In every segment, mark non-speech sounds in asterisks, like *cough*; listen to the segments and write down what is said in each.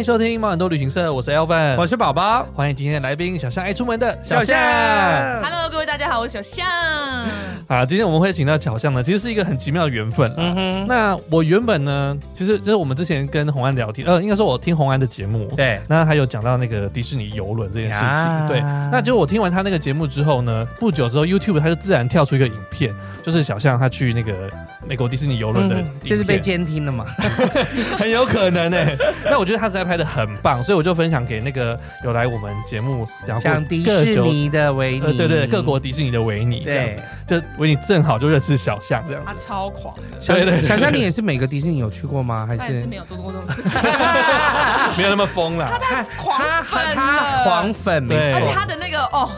迎收听猫很多旅行社，我是 Elvin，我是宝宝，欢迎今天的来宾小象爱出门的小象。小象 Hello，各位大家好，我是小象。啊，今天我们会请到小象呢，其实是一个很奇妙的缘分。嗯哼，那我原本呢，其实就是我们之前跟红安聊天，呃，应该说我听红安的节目，对，那他有讲到那个迪士尼游轮这件事情，呀。对，那就我听完他那个节目之后呢，不久之后 YouTube 他就自然跳出一个影片，就是小象他去那个美国迪士尼游轮的、嗯，就是被监听了嘛，*laughs* 很有可能呢、欸。那我觉得他实在拍的很棒，所以我就分享给那个有来我们节目讲迪士尼的维尼，对对，各国迪士尼的维尼，对，就维尼正好就认识小象这样，他超狂的。小小象，你也是每个迪士尼有去过吗？还是，是没有做过这种事情，*laughs* *laughs* 没有那么疯了。他太狂粉了，他狂粉，没错，而且他的那个哦。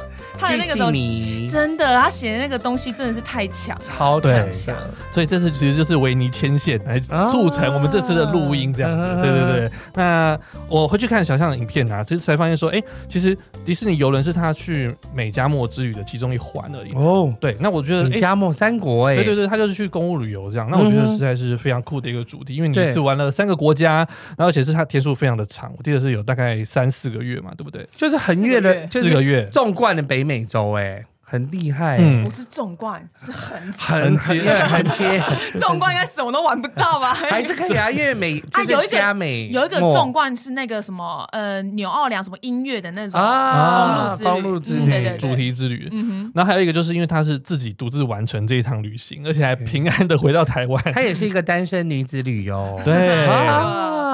那个东西真的，他写的那个东西真的是太强，超强强。所以这次其实就是维尼牵线来促成我们这次的录音这样子。对对对。那我回去看小象的影片啊，其实才发现说，哎，其实迪士尼游轮是他去美加墨之旅的其中一环而已。哦，对。那我觉得美加墨三国，哎，对对对，他就是去公务旅游这样。那我觉得实在是非常酷的一个主题，因为你是玩了三个国家，然后而且是他天数非常的长，我记得是有大概三四个月嘛，对不对？就是横越了四个月，纵贯的北美。美洲哎，很厉害，不是纵贯，*laughs* 是横横切，横切，*laughs* 纵贯应该什么都玩不到吧？*laughs* 还是可以啊，因为美啊有一加美有一个纵贯是那个什么呃纽奥良什么音乐的那种啊公路之旅，对对主题之旅，嗯哼。然后还有一个就是因为他是自己独自完成这一趟旅行，而且还平安的回到台湾，他也是一个单身女子旅游，对。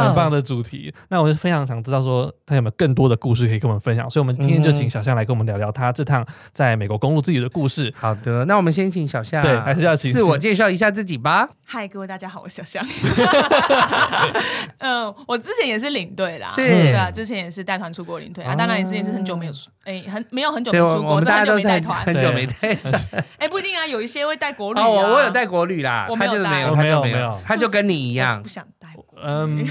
很棒的主题，那我就非常想知道说他有没有更多的故事可以跟我们分享，所以我们今天就请小象来跟我们聊聊他这趟在美国公路自己的故事。好的，那我们先请小象，对，还是要请自我介绍一下自己吧。嗨，各位大家好，我是小象。嗯，*laughs* 我之前也是领队啦，是，对啊，之前也是带团出国领队啊，当然也是也是很久没有出，哎，很没有很久没出国，是很久没带团，很久没带团。*laughs* 哎，不一定啊，有一些会带国旅啊。我我有带国旅啦，我没有带，没有没有，他就跟你一样，不想带。嗯，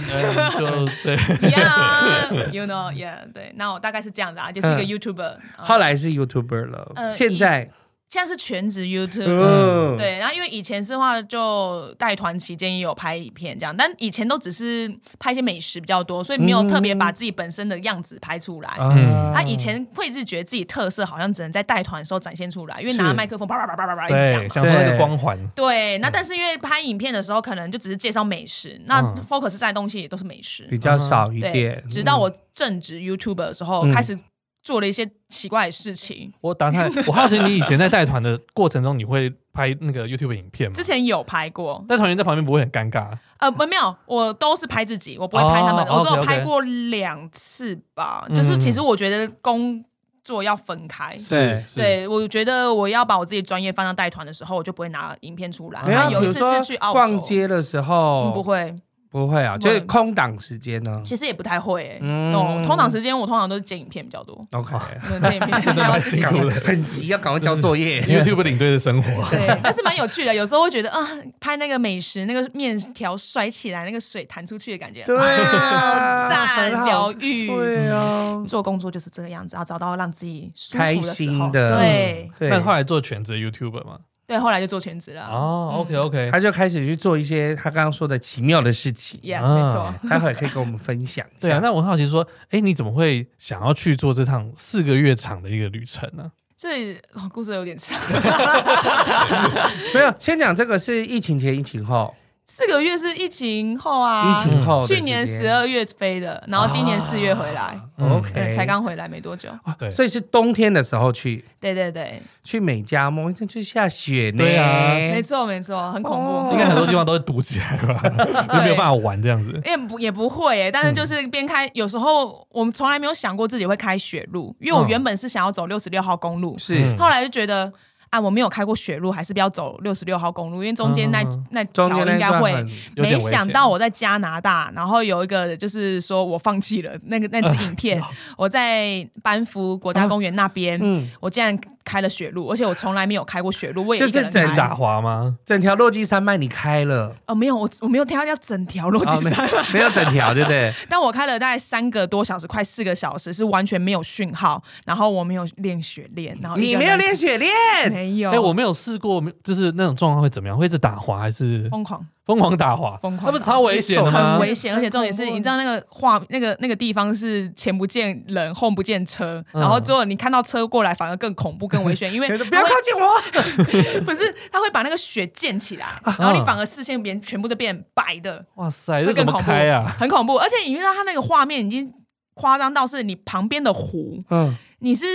就对，Yeah，you know，Yeah，对，那我大概是这样子啊，就是一个 YouTuber，后来是 YouTuber 了，现在。现在是全职 YouTube，、嗯、对，然后因为以前是话就带团期间也有拍影片这样，但以前都只是拍一些美食比较多，所以没有特别把自己本身的样子拍出来。嗯，他以前会是觉得自己特色好像只能在带团的时候展现出来，因为拿麦克风叭叭叭叭叭叭一直讲，享受那个光环。对，那但是因为拍影片的时候可能就只是介绍美食，那 focus 在的东西也都是美食，比较少一点。直到我正职 YouTuber 的时候开始。做了一些奇怪的事情。我打开，我好奇你以前在带团的过程中，你会拍那个 YouTube 影片吗？之前有拍过，带团员在旁边不会很尴尬？呃，没有，我都是拍自己，我不会拍他们。我只有拍过两次吧。就是其实我觉得工作要分开。对，对我觉得我要把我自己专业放到带团的时候，我就不会拿影片出来。然后有一次是去澳洲逛街的时候，不会。不会啊，就是空档时间呢。其实也不太会，嗯，空档时间我通常都是剪影片比较多。OK，剪影片真的蛮辛苦的，*laughs* 很急，要赶快交作业。*laughs* YouTube 领队的生活，对，但是蛮有趣的。有时候会觉得啊，拍那个美食，那个面条甩起来，那个水弹出去的感觉，对啊，赞疗愈。对啊，做工作就是这个样子，要找到让自己开心的。对，但后来做全职 YouTuber 嘛。对，后来就做全职了。哦，OK OK，他就开始去做一些他刚刚说的奇妙的事情。Yes，没错。待会可以跟我们分享一下。对啊，那我很好奇说，哎，你怎么会想要去做这趟四个月长的一个旅程呢？这故事有点长。*laughs* 没有，先讲这个是疫情前、疫情后。四个月是疫情后啊，疫情后，去年十二月飞的，然后今年四月回来，OK，才刚回来没多久，对，所以是冬天的时候去，对对对，去美加墨，就下雪呢，对啊，没错没错，很恐怖，应该很多地方都会堵起来吧，*laughs* *laughs* 就没有办法玩这样子，也不也不会哎，但是就是边开，有时候我们从来没有想过自己会开雪路，因为我原本是想要走六十六号公路，是，后来就觉得。啊，我没有开过雪路，还是不要走六十六号公路，因为中间那那条应该会。没想到我在加拿大，然后有一个就是说我放弃了那个那支影片，*laughs* 我在班夫国家公园那边，我竟然开了雪路，而且我从来没有开过雪路，我也就是整打滑吗？整条落基山脉你开了？哦，没有，我我没有挑要整条落基山脉，哦，没有整条，对不对？*laughs* 但我开了大概三个多小时，快四个小时，是完全没有讯号，然后我没有练雪链，然后你没有练雪链，没有，哎，我没有试过，就是那种状况会怎么样？会一直打滑还是疯狂？疯狂打滑，疯狂，那不超危险的吗？很危险，而且重点是，你知道那个画那个那个地方是前不见人，后不见车，嗯、然后最后你看到车过来，反而更恐怖、更危险，*laughs* 因为不要靠近我，*laughs* 不是，他会把那个雪溅起来，然后你反而视线变全部都变白的，哇塞，会更恐怖啊，很恐怖，而且你知道他那个画面已经夸张到是你旁边的湖，嗯，你是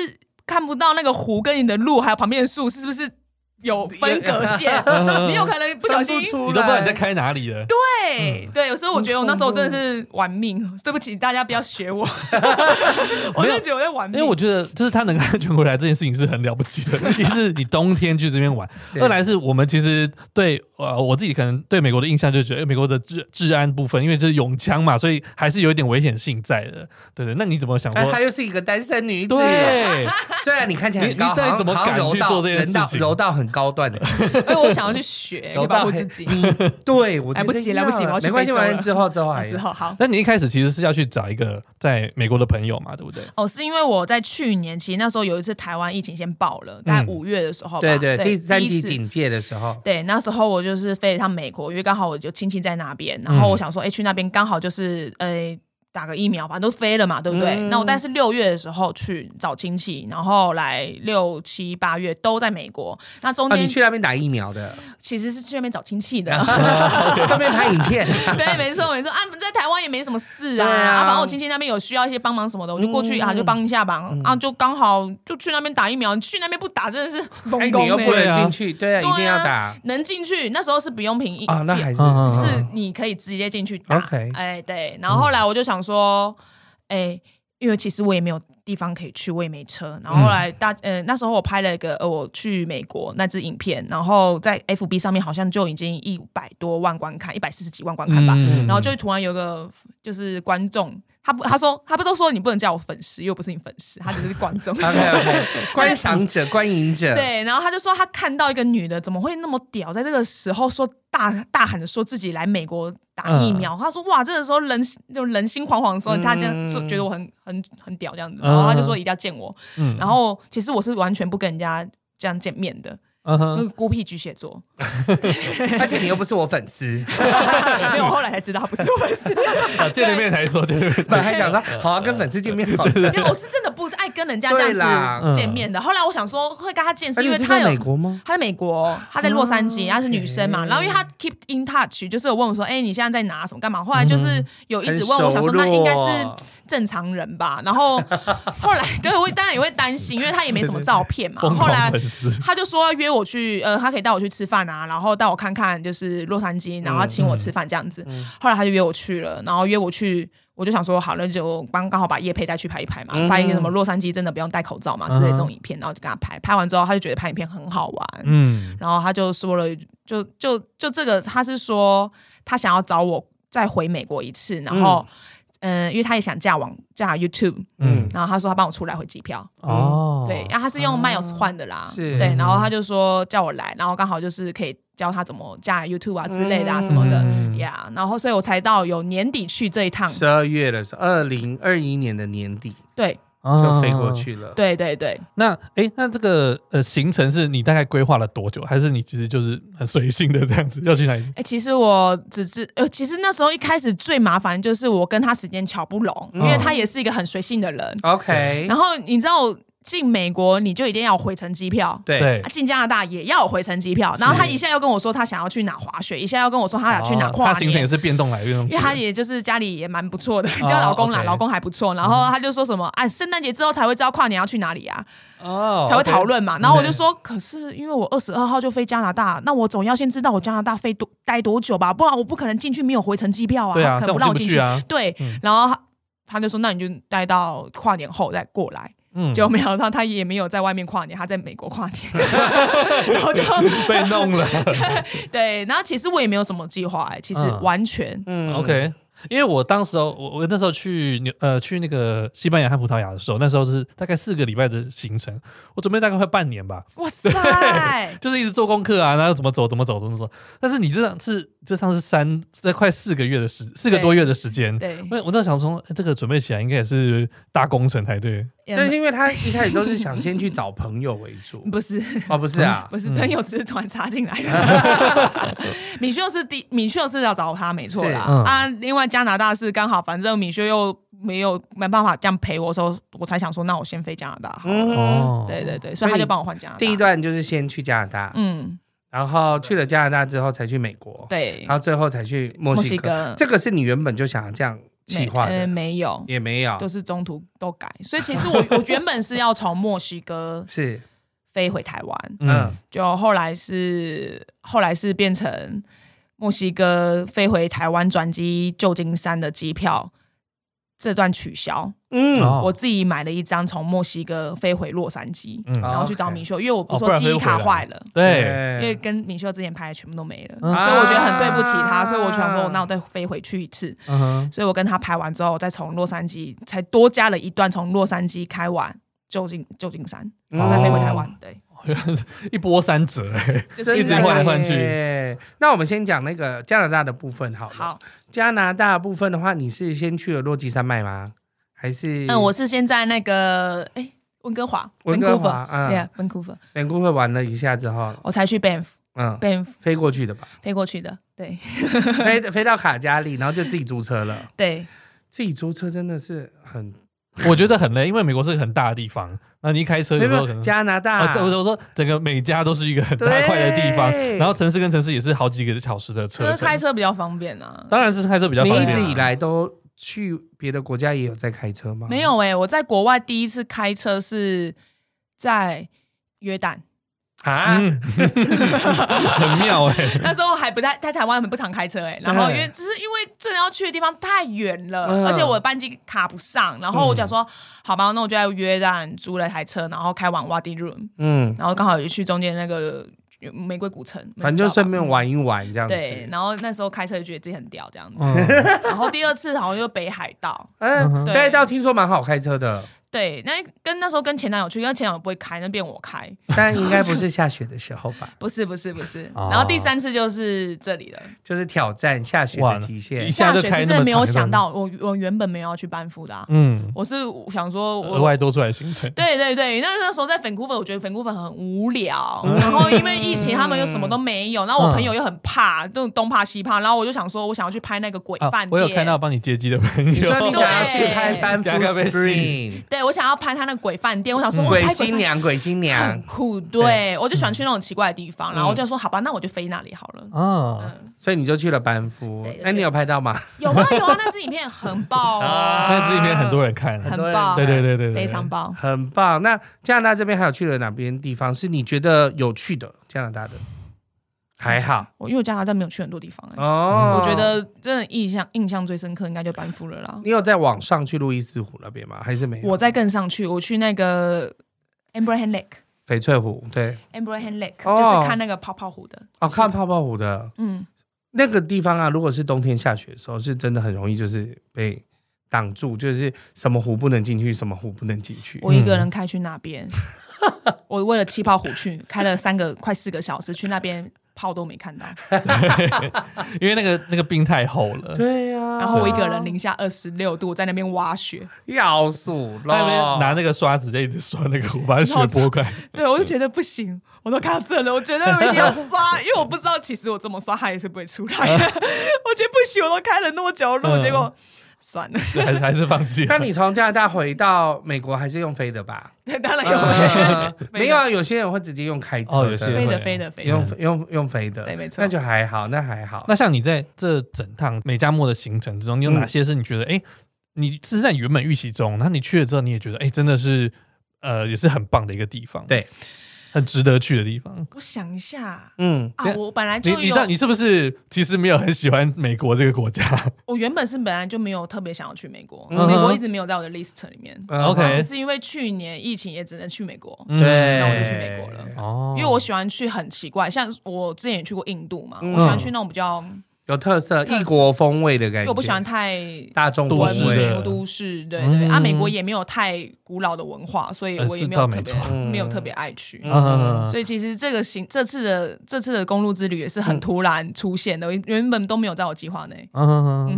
看不到那个湖跟你的路还有旁边的树是不是？有分隔线，*laughs* 你有可能不小心，你都不知道你在开哪里了。对对，有时候我觉得我那时候真的是玩命。对不起，大家不要学我。*laughs* 我就觉得我在玩命，因为我觉得就是他能安全回来这件事情是很了不起的。一是你冬天去这边玩，*laughs* 二来是我们其实对呃我自己可能对美国的印象就觉得美国的治治安部分，因为就是永枪嘛，所以还是有一点危险性在的。对对，那你怎么想说？她又是一个单身女子，对，虽然你看起来很高，但你怎么敢去做这件事情？柔道很。高段的，因 *laughs* 为我想要去学，*laughs* 保护自己。对，我来不及，来不及，没关系，完之后之后还之后好。那你一开始其实是要去找一个在美国的朋友嘛，对不对？哦，是因为我在去年，其实那时候有一次台湾疫情先爆了，大概五月的时候，对对，第三级警戒的时候，对，那时候我就是飞一趟美国，因为刚好我就亲戚在那边，然后我想说，哎，去那边刚好就是，呃。打个疫苗，反正都飞了嘛，对不对？嗯、那我但是六月的时候去找亲戚，然后来六七八月都在美国。那中间、啊、你去那边打疫苗的，其实是去那边找亲戚的，*laughs* 顺便拍影片。*laughs* 对，没错没错啊，在台湾也没什么事啊，啊，啊，反正我亲戚那边有需要一些帮忙什么的，我就过去、嗯、啊，就帮一下吧。嗯、啊，就刚好就去那边打疫苗。去那边不打真的是懵懵的。你又不能进去，对啊，对啊，一定要打。能进去，那时候是不用凭疫啊，那还是是你可以直接进去打。OK，哎，对。然后后来我就想。说，哎、欸，因为其实我也没有地方可以去，我也没车。然后后来大，呃，那时候我拍了一个呃，我去美国那支影片，然后在 FB 上面好像就已经一百多万观看，一百四十几万观看吧。嗯、然后就突然有个就是观众。他不，他说他不都说你不能叫我粉丝，又不是你粉丝，他只是观众。OK OK，*laughs* 观赏者、观影者。对，然后他就说他看到一个女的怎么会那么屌，在这个时候说大大喊着说自己来美国打疫苗。嗯、他说哇，这个时候人就人心惶惶的时候，他这样就觉得我很很很屌这样子，然后他就说一定要见我。嗯、然后其实我是完全不跟人家这样见面的。嗯哼，那个孤僻巨蟹座，*laughs* 而且你又不是我粉丝，*laughs* 没有，我后来才知道他不是我粉丝。*laughs* 见了面才说，对还想说好啊，跟粉丝见面好了。因为我是真的不爱跟人家这样子见面的。后来我想说会跟他见，是因为他有美国吗？他在美国，他在洛杉矶，他是女生嘛。然后因为他 keep in touch，就是有问我说，哎，你现在在哪？什么干嘛？后来就是有一直问我，想说那应该是正常人吧。然后后来对我当然也会担心，因为他也没什么照片嘛。后来他就说约。我去，呃，他可以带我去吃饭啊，然后带我看看就是洛杉矶，然后请我吃饭这样子。嗯嗯、后来他就约我去了，然后约我去，我就想说好了，就刚刚好把叶佩带去拍一拍嘛，嗯、拍一些什么洛杉矶真的不用戴口罩嘛之类这种影片，然后就跟他拍。拍完之后，他就觉得拍影片很好玩，嗯，然后他就说了，就就就这个，他是说他想要找我再回美国一次，然后。嗯嗯，因为他也想架网架 YouTube，嗯，然后他说他帮我出来回机票，哦，对，然后他是用 Miles 换的啦，是，对，然后他就说叫我来，然后刚好就是可以教他怎么架 YouTube 啊之类的啊什么的呀，然后所以我才到有年底去这一趟，十二月的时候，二零二一年的年底，对。就飞过去了。对对对，那哎，那这个呃行程是你大概规划了多久？还是你其实就是很随性的这样子要去哪里？哎，其实我只是呃，其实那时候一开始最麻烦就是我跟他时间瞧不拢，因为他也是一个很随性的人。OK，然后你知道。进美国你就一定要回程机票，对。进加拿大也要回程机票，然后他一下又跟我说他想要去哪滑雪，一下又跟我说他想去哪跨年。他行程也是变动来变动去。因为他也就是家里也蛮不错的，叫老公啦，老公还不错。然后他就说什么，哎，圣诞节之后才会知道跨年要去哪里啊，哦，才会讨论嘛。然后我就说，可是因为我二十二号就飞加拿大，那我总要先知道我加拿大飞多待多久吧，不然我不可能进去没有回程机票啊，可能不让我进去啊。对，然后他就说，那你就待到跨年后再过来。嗯，就没想到他也没有在外面跨年，他在美国跨年，*laughs* 然后就 *laughs* 被弄了。*laughs* 对，然后其实我也没有什么计划，哎，其实完全，嗯，OK。因为我当时候我我那时候去纽呃去那个西班牙和葡萄牙的时候，那时候是大概四个礼拜的行程，我准备大概快半年吧。哇塞，就是一直做功课啊，然后怎么走怎么走怎么走。但是你这趟是这趟是三这快四个月的时四个多月的时间，对，我我那想说这个准备起来应该也是大工程才对。但是因为他 *laughs* 一开始都是想先去找朋友为主，不是哦，不是啊，*laughs* 不是朋友只是突然插进来的。*laughs* 米秀是第米秀是要找他没错啦啊，另外加拿大是刚好，反正米修又没有没办法这样陪我的时候，我才想说那我先飞加拿大。哦，对对对，所以他就帮我换加拿大。第一段就是先去加拿大，嗯，然后去了加拿大之后才去美国，对，然后最后才去墨西哥。这个是你原本就想要这样。计划呃没有，也没有，就是中途都改。所以其实我 *laughs* 我原本是要从墨西哥是飞回台湾，嗯，就后来是后来是变成墨西哥飞回台湾转机旧金山的机票。这段取消，嗯，我自己买了一张从墨西哥飞回洛杉矶，然后去找米秀，因为我不是说记忆卡坏了，对，因为跟米秀之前拍的全部都没了，所以我觉得很对不起他，所以我想说，那我再飞回去一次，所以我跟他拍完之后，再从洛杉矶才多加了一段从洛杉矶开往旧金旧金山，然后再飞回台湾，对，*laughs* 一波三折，就是一直换来换去。那我们先讲那个加拿大的部分，好，好。加拿大部分的话，你是先去了落基山脉吗？还是？嗯，我是先在那个哎温哥华，温哥华，对啊，温哥华，温哥华玩了一下之后，我才去 Banff，嗯，Banff 飞过去的吧？飞过去的，对，飞飞到卡加利，然后就自己租车了。*laughs* 对，自己租车真的是很，*laughs* 我觉得很累，因为美国是个很大的地方。那你一开车有时候可能加拿大，我我说整个美加都是一个很大块的地方，然后城市跟城市也是好几个小时的车。开车比较方便啊，当然是开车比较方便。你一直以来都去别的国家也有在开车吗？没有哎，我在国外第一次开车是在约旦。啊，很妙哎！*laughs* 那时候还不太在台湾，很不常开车哎。然后因为只是因为真的要去的地方太远了，而且我的班机卡不上。然后我讲说，好吧，那我就在约旦租了一台车，然后开往 Wadi Rum，嗯，然后刚好也去中间那个玫瑰古城，反正就顺便玩一玩这样子。对，然后那时候开车就觉得自己很屌这样子。然后第二次好像就北海道，嗯，北海道听说蛮好开车的。对，那跟那时候跟前男友去，因为前男友不会开，那边我开。*laughs* 但应该不是 *laughs* 下雪的时候吧？不是不是不是。然后第三次就是这里了，就是挑战下雪的极限。下雪是真的没有想到，我我原本没有要去班夫的。嗯，我是想说额外多出来行程。对对对，那那时候在 Vancouver，我觉得 Vancouver 很无聊。然后因为疫情，他们又什么都没有。然后我朋友又很怕，这种东怕西怕。然后我就想说，我想要去拍那个鬼饭店。我有看到帮你接机的朋友，你说你想要去拍班夫 Spring 对。我想要拍他那鬼饭店，我想说，鬼新娘，鬼新娘。很酷，对，我就喜欢去那种奇怪的地方，然后我就说，好吧，那我就飞那里好了。嗯，所以你就去了班夫，哎，你有拍到吗？有啊有啊，那支影片很爆 *laughs* 啊，那支影片很多人看，很爆，对对对对，非常棒，很棒。那加拿大这边还有去了哪边地方是你觉得有趣的？加拿大的？还好，我因为加拿大没有去很多地方哎，哦，我觉得真的印象印象最深刻应该就班夫了啦。你有在网上去路易斯湖那边吗？还是没有？我在更上去，我去那个 Abraham Lake 翡翠湖，对，Abraham Lake 就是看那个泡泡湖的哦，看泡泡湖的，嗯，那个地方啊，如果是冬天下雪的时候，是真的很容易就是被挡住，就是什么湖不能进去，什么湖不能进去。我一个人开去那边，我为了气泡湖去开了三个快四个小时去那边。泡都没看到，*laughs* 因为那个那个冰太厚了。对呀，然后我一个人零下二十六度在那边挖雪，要死了！拿那个刷子在一直刷那个，我把雪拨开。*laughs* 对，我就觉得不行，我都看到这了，我觉得我一定要刷，因为我不知道其实我这么刷它也是不会出来的。*laughs* 我觉得不行，我都开了那么久路，结果。算了，还是还是放弃。那你从加拿大回到美国还是用飞的吧？对，*laughs* 当然用。没有啊，有些人会直接用开车。哦，有些飞的飞的飞，用用用飞的。对，没错。那就还好，那还好。那像你在这整趟美加墨的行程之中，你有哪些是你觉得哎，你是在原本预期中，那你去了之后你也觉得哎，真的是呃，也是很棒的一个地方。对。很值得去的地方。我想一下，嗯。啊，我本来就有你，你你是不是其实没有很喜欢美国这个国家？*laughs* 我原本是本来就没有特别想要去美国，美国一直没有在我的 list 里面。OK，只是因为去年疫情也只能去美国，对，那我就去美国了。哦，因为我喜欢去很奇怪，像我之前也去过印度嘛，我喜欢去那种比较有特色，异国风味的感觉。我不喜欢太大众都市的都市，对对。啊，美国也没有太古老的文化，所以我也没有特别没有特别爱去。所以其实这个行这次的这次的公路之旅也是很突然出现的，原本都没有在我计划内。嗯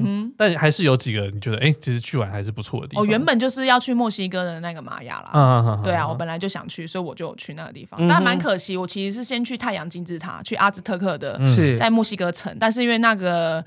哼，但还是有几个你觉得哎，其实去完还是不错的地方。哦，原本就是要去墨西哥的那个玛雅啦。对啊，我本来就想去，所以我就去那个地方。但蛮可惜，我其实是先去太阳金字塔，去阿兹特克的，在墨西哥城，但是因为那那个。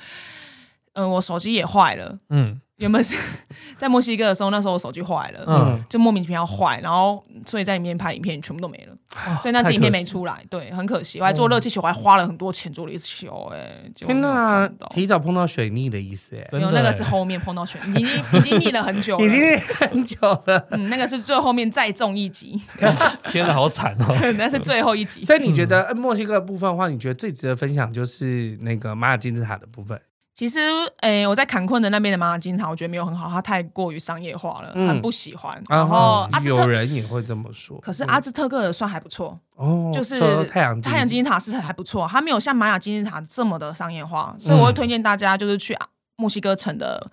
嗯，我手机也坏了。嗯，原本是 *laughs* 在墨西哥的时候，那时候我手机坏了，嗯，就莫名其妙坏，然后所以在里面拍影片全部都没了，所以那支影片没出来，对，很可惜。我还做热气球，我还花了很多钱做热气球，哎，天哪，提早碰到水逆的意思，哎，没有，那个是后面碰到水，已经已经逆了很久了，*laughs* 已经逆很久了。嗯，那个是最后面再中一集，*laughs* 天哪，好惨哦，那是最后一集。所以你觉得墨西哥的部分的话，你觉得最值得分享就是那个玛雅金字塔的部分？其实，诶、欸，我在坎昆的那边的玛雅金字塔，我觉得没有很好，它太过于商业化了，嗯、很不喜欢。然后，有人也会这么说。可是阿兹特克的算还不错，哦，就是太阳太阳金字塔是还不错，它没有像玛雅金字塔这么的商业化，所以我会推荐大家就是去墨西哥城的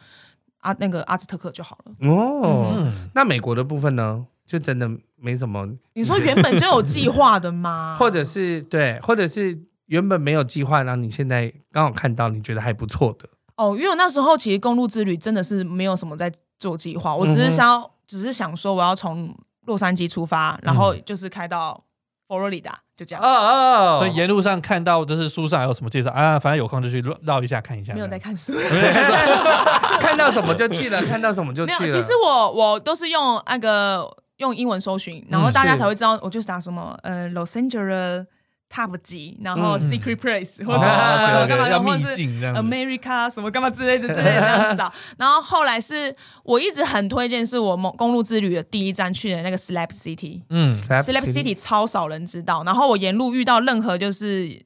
阿那个阿兹特克就好了。哦，嗯、那美国的部分呢，就真的没什么。你说原本就有计划的吗？*laughs* 或者是对，或者是。原本没有计划，然后你现在刚好看到，你觉得还不错的哦。因为我那时候其实公路之旅真的是没有什么在做计划，我只是想要，嗯、只是想说我要从洛杉矶出发，然后就是开到佛罗里达，就这样。哦哦。所以沿路上看到就是书上有什么介绍啊，反正有空就去绕一下看一下。*laughs* 没有在看书。看到什么就去了，看到什么就去了。其实我我都是用那个用英文搜寻，然后大家才会知道，我就是打什么呃，Los Angeles。Top 级，然后 Secret Place 或者什么干嘛的，或者是 America 什么干嘛之类的之类的这样子找。然后后来是我一直很推荐，是我们公路之旅的第一站去的那个 Slap City，嗯，Slap City 超少人知道。然后我沿路遇到任何就是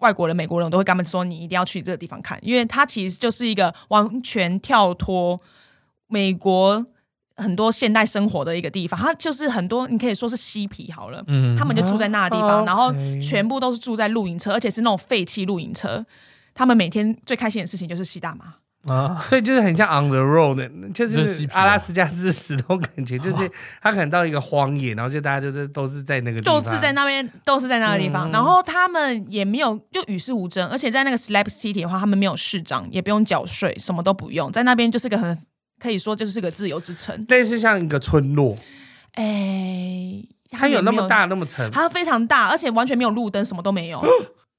外国人、美国人，我都会跟他们说，你一定要去这个地方看，因为它其实就是一个完全跳脱美国。很多现代生活的一个地方，它就是很多你可以说是嬉皮好了，嗯，他们就住在那个地方，啊、然后全部都是住在露营车，而且是那种废弃露营车。他们每天最开心的事情就是吸大麻啊，所以就是很像 on the road 的，就是阿拉斯加是石头感觉，就是 *laughs* 他可能到一个荒野，然后就大家就是都是在那个地方，都是在那边，都是在那个地方，嗯、然后他们也没有就与世无争，而且在那个 Slab City 的话，他们没有市长，也不用缴税，什么都不用，在那边就是个很。可以说就是个自由之城，类似像一个村落。哎、欸，它有那么大那么沉？它非常大，而且完全没有路灯，什么都没有。*gasps*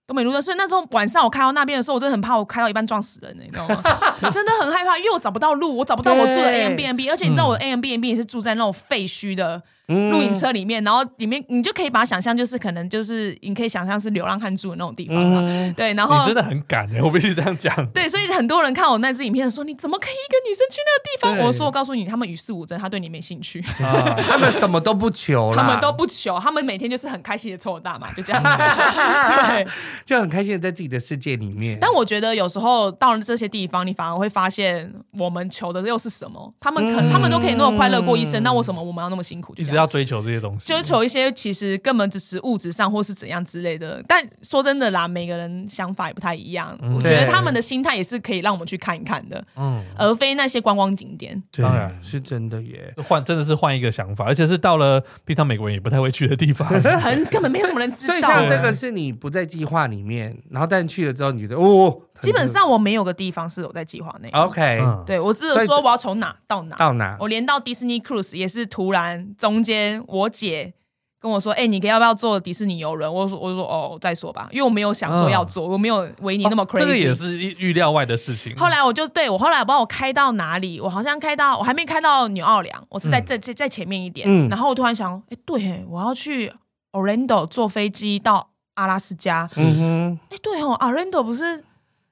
都没路灯，所以那时候晚上我开到那边的时候，我真的很怕，我开到一半撞死人，你知道吗？*laughs* 真的很害怕，因为我找不到路，我找不到我住的 Airbnb，而且你知道我的 Airbnb 也是住在那种废墟的。露营车里面，然后里面你就可以把它想象，就是可能就是你可以想象是流浪汉住的那种地方嘛。嗯、对，然后你真的很敢哎，我必须这样讲。对，所以很多人看我那支影片说，你怎么可以一个女生去那个地方？我说，我告诉你，他们与世无争，他对你没兴趣，啊、他们什么都不求了，他们都不求，他们每天就是很开心的抽大麻，就这样，*laughs* 对，就很开心的在自己的世界里面。但我觉得有时候到了这些地方，你反而会发现，我们求的又是什么？他们可、嗯、他们都可以那么快乐过一生，那为什么我们要那么辛苦？就一直要追求这些东西。追求一些其实根本只是物质上或是怎样之类的，但说真的啦，每个人想法也不太一样。嗯、我觉得他们的心态也是可以让我们去看一看的，嗯，而非那些观光景点。当然是真的耶，换真的是换一个想法，而且是到了平常美国人也不太会去的地方，*laughs* 很根本没有什么人知道。所以像这个是你不在计划里面，然后但去了之后，你觉得哦，基本上我没有个地方是我在计划内。OK，对我只有说我要从哪到哪到哪，我连到 Disney Cruise 也是突然中间我姐。跟我说，哎、欸，你可以要不要坐迪士尼游轮？我说，我说，哦，再说吧，因为我没有想说要坐，嗯、我没有维尼那么 crazy。这个也是预料外的事情。后来我就对我后来我不知道我开到哪里，我好像开到我还没开到纽奥良，我是在在在在前面一点。嗯、然后我突然想，哎、欸，对，我要去 Orlando 坐飞机到阿拉斯加。嗯哼，哎、欸，对哦，Orlando 不是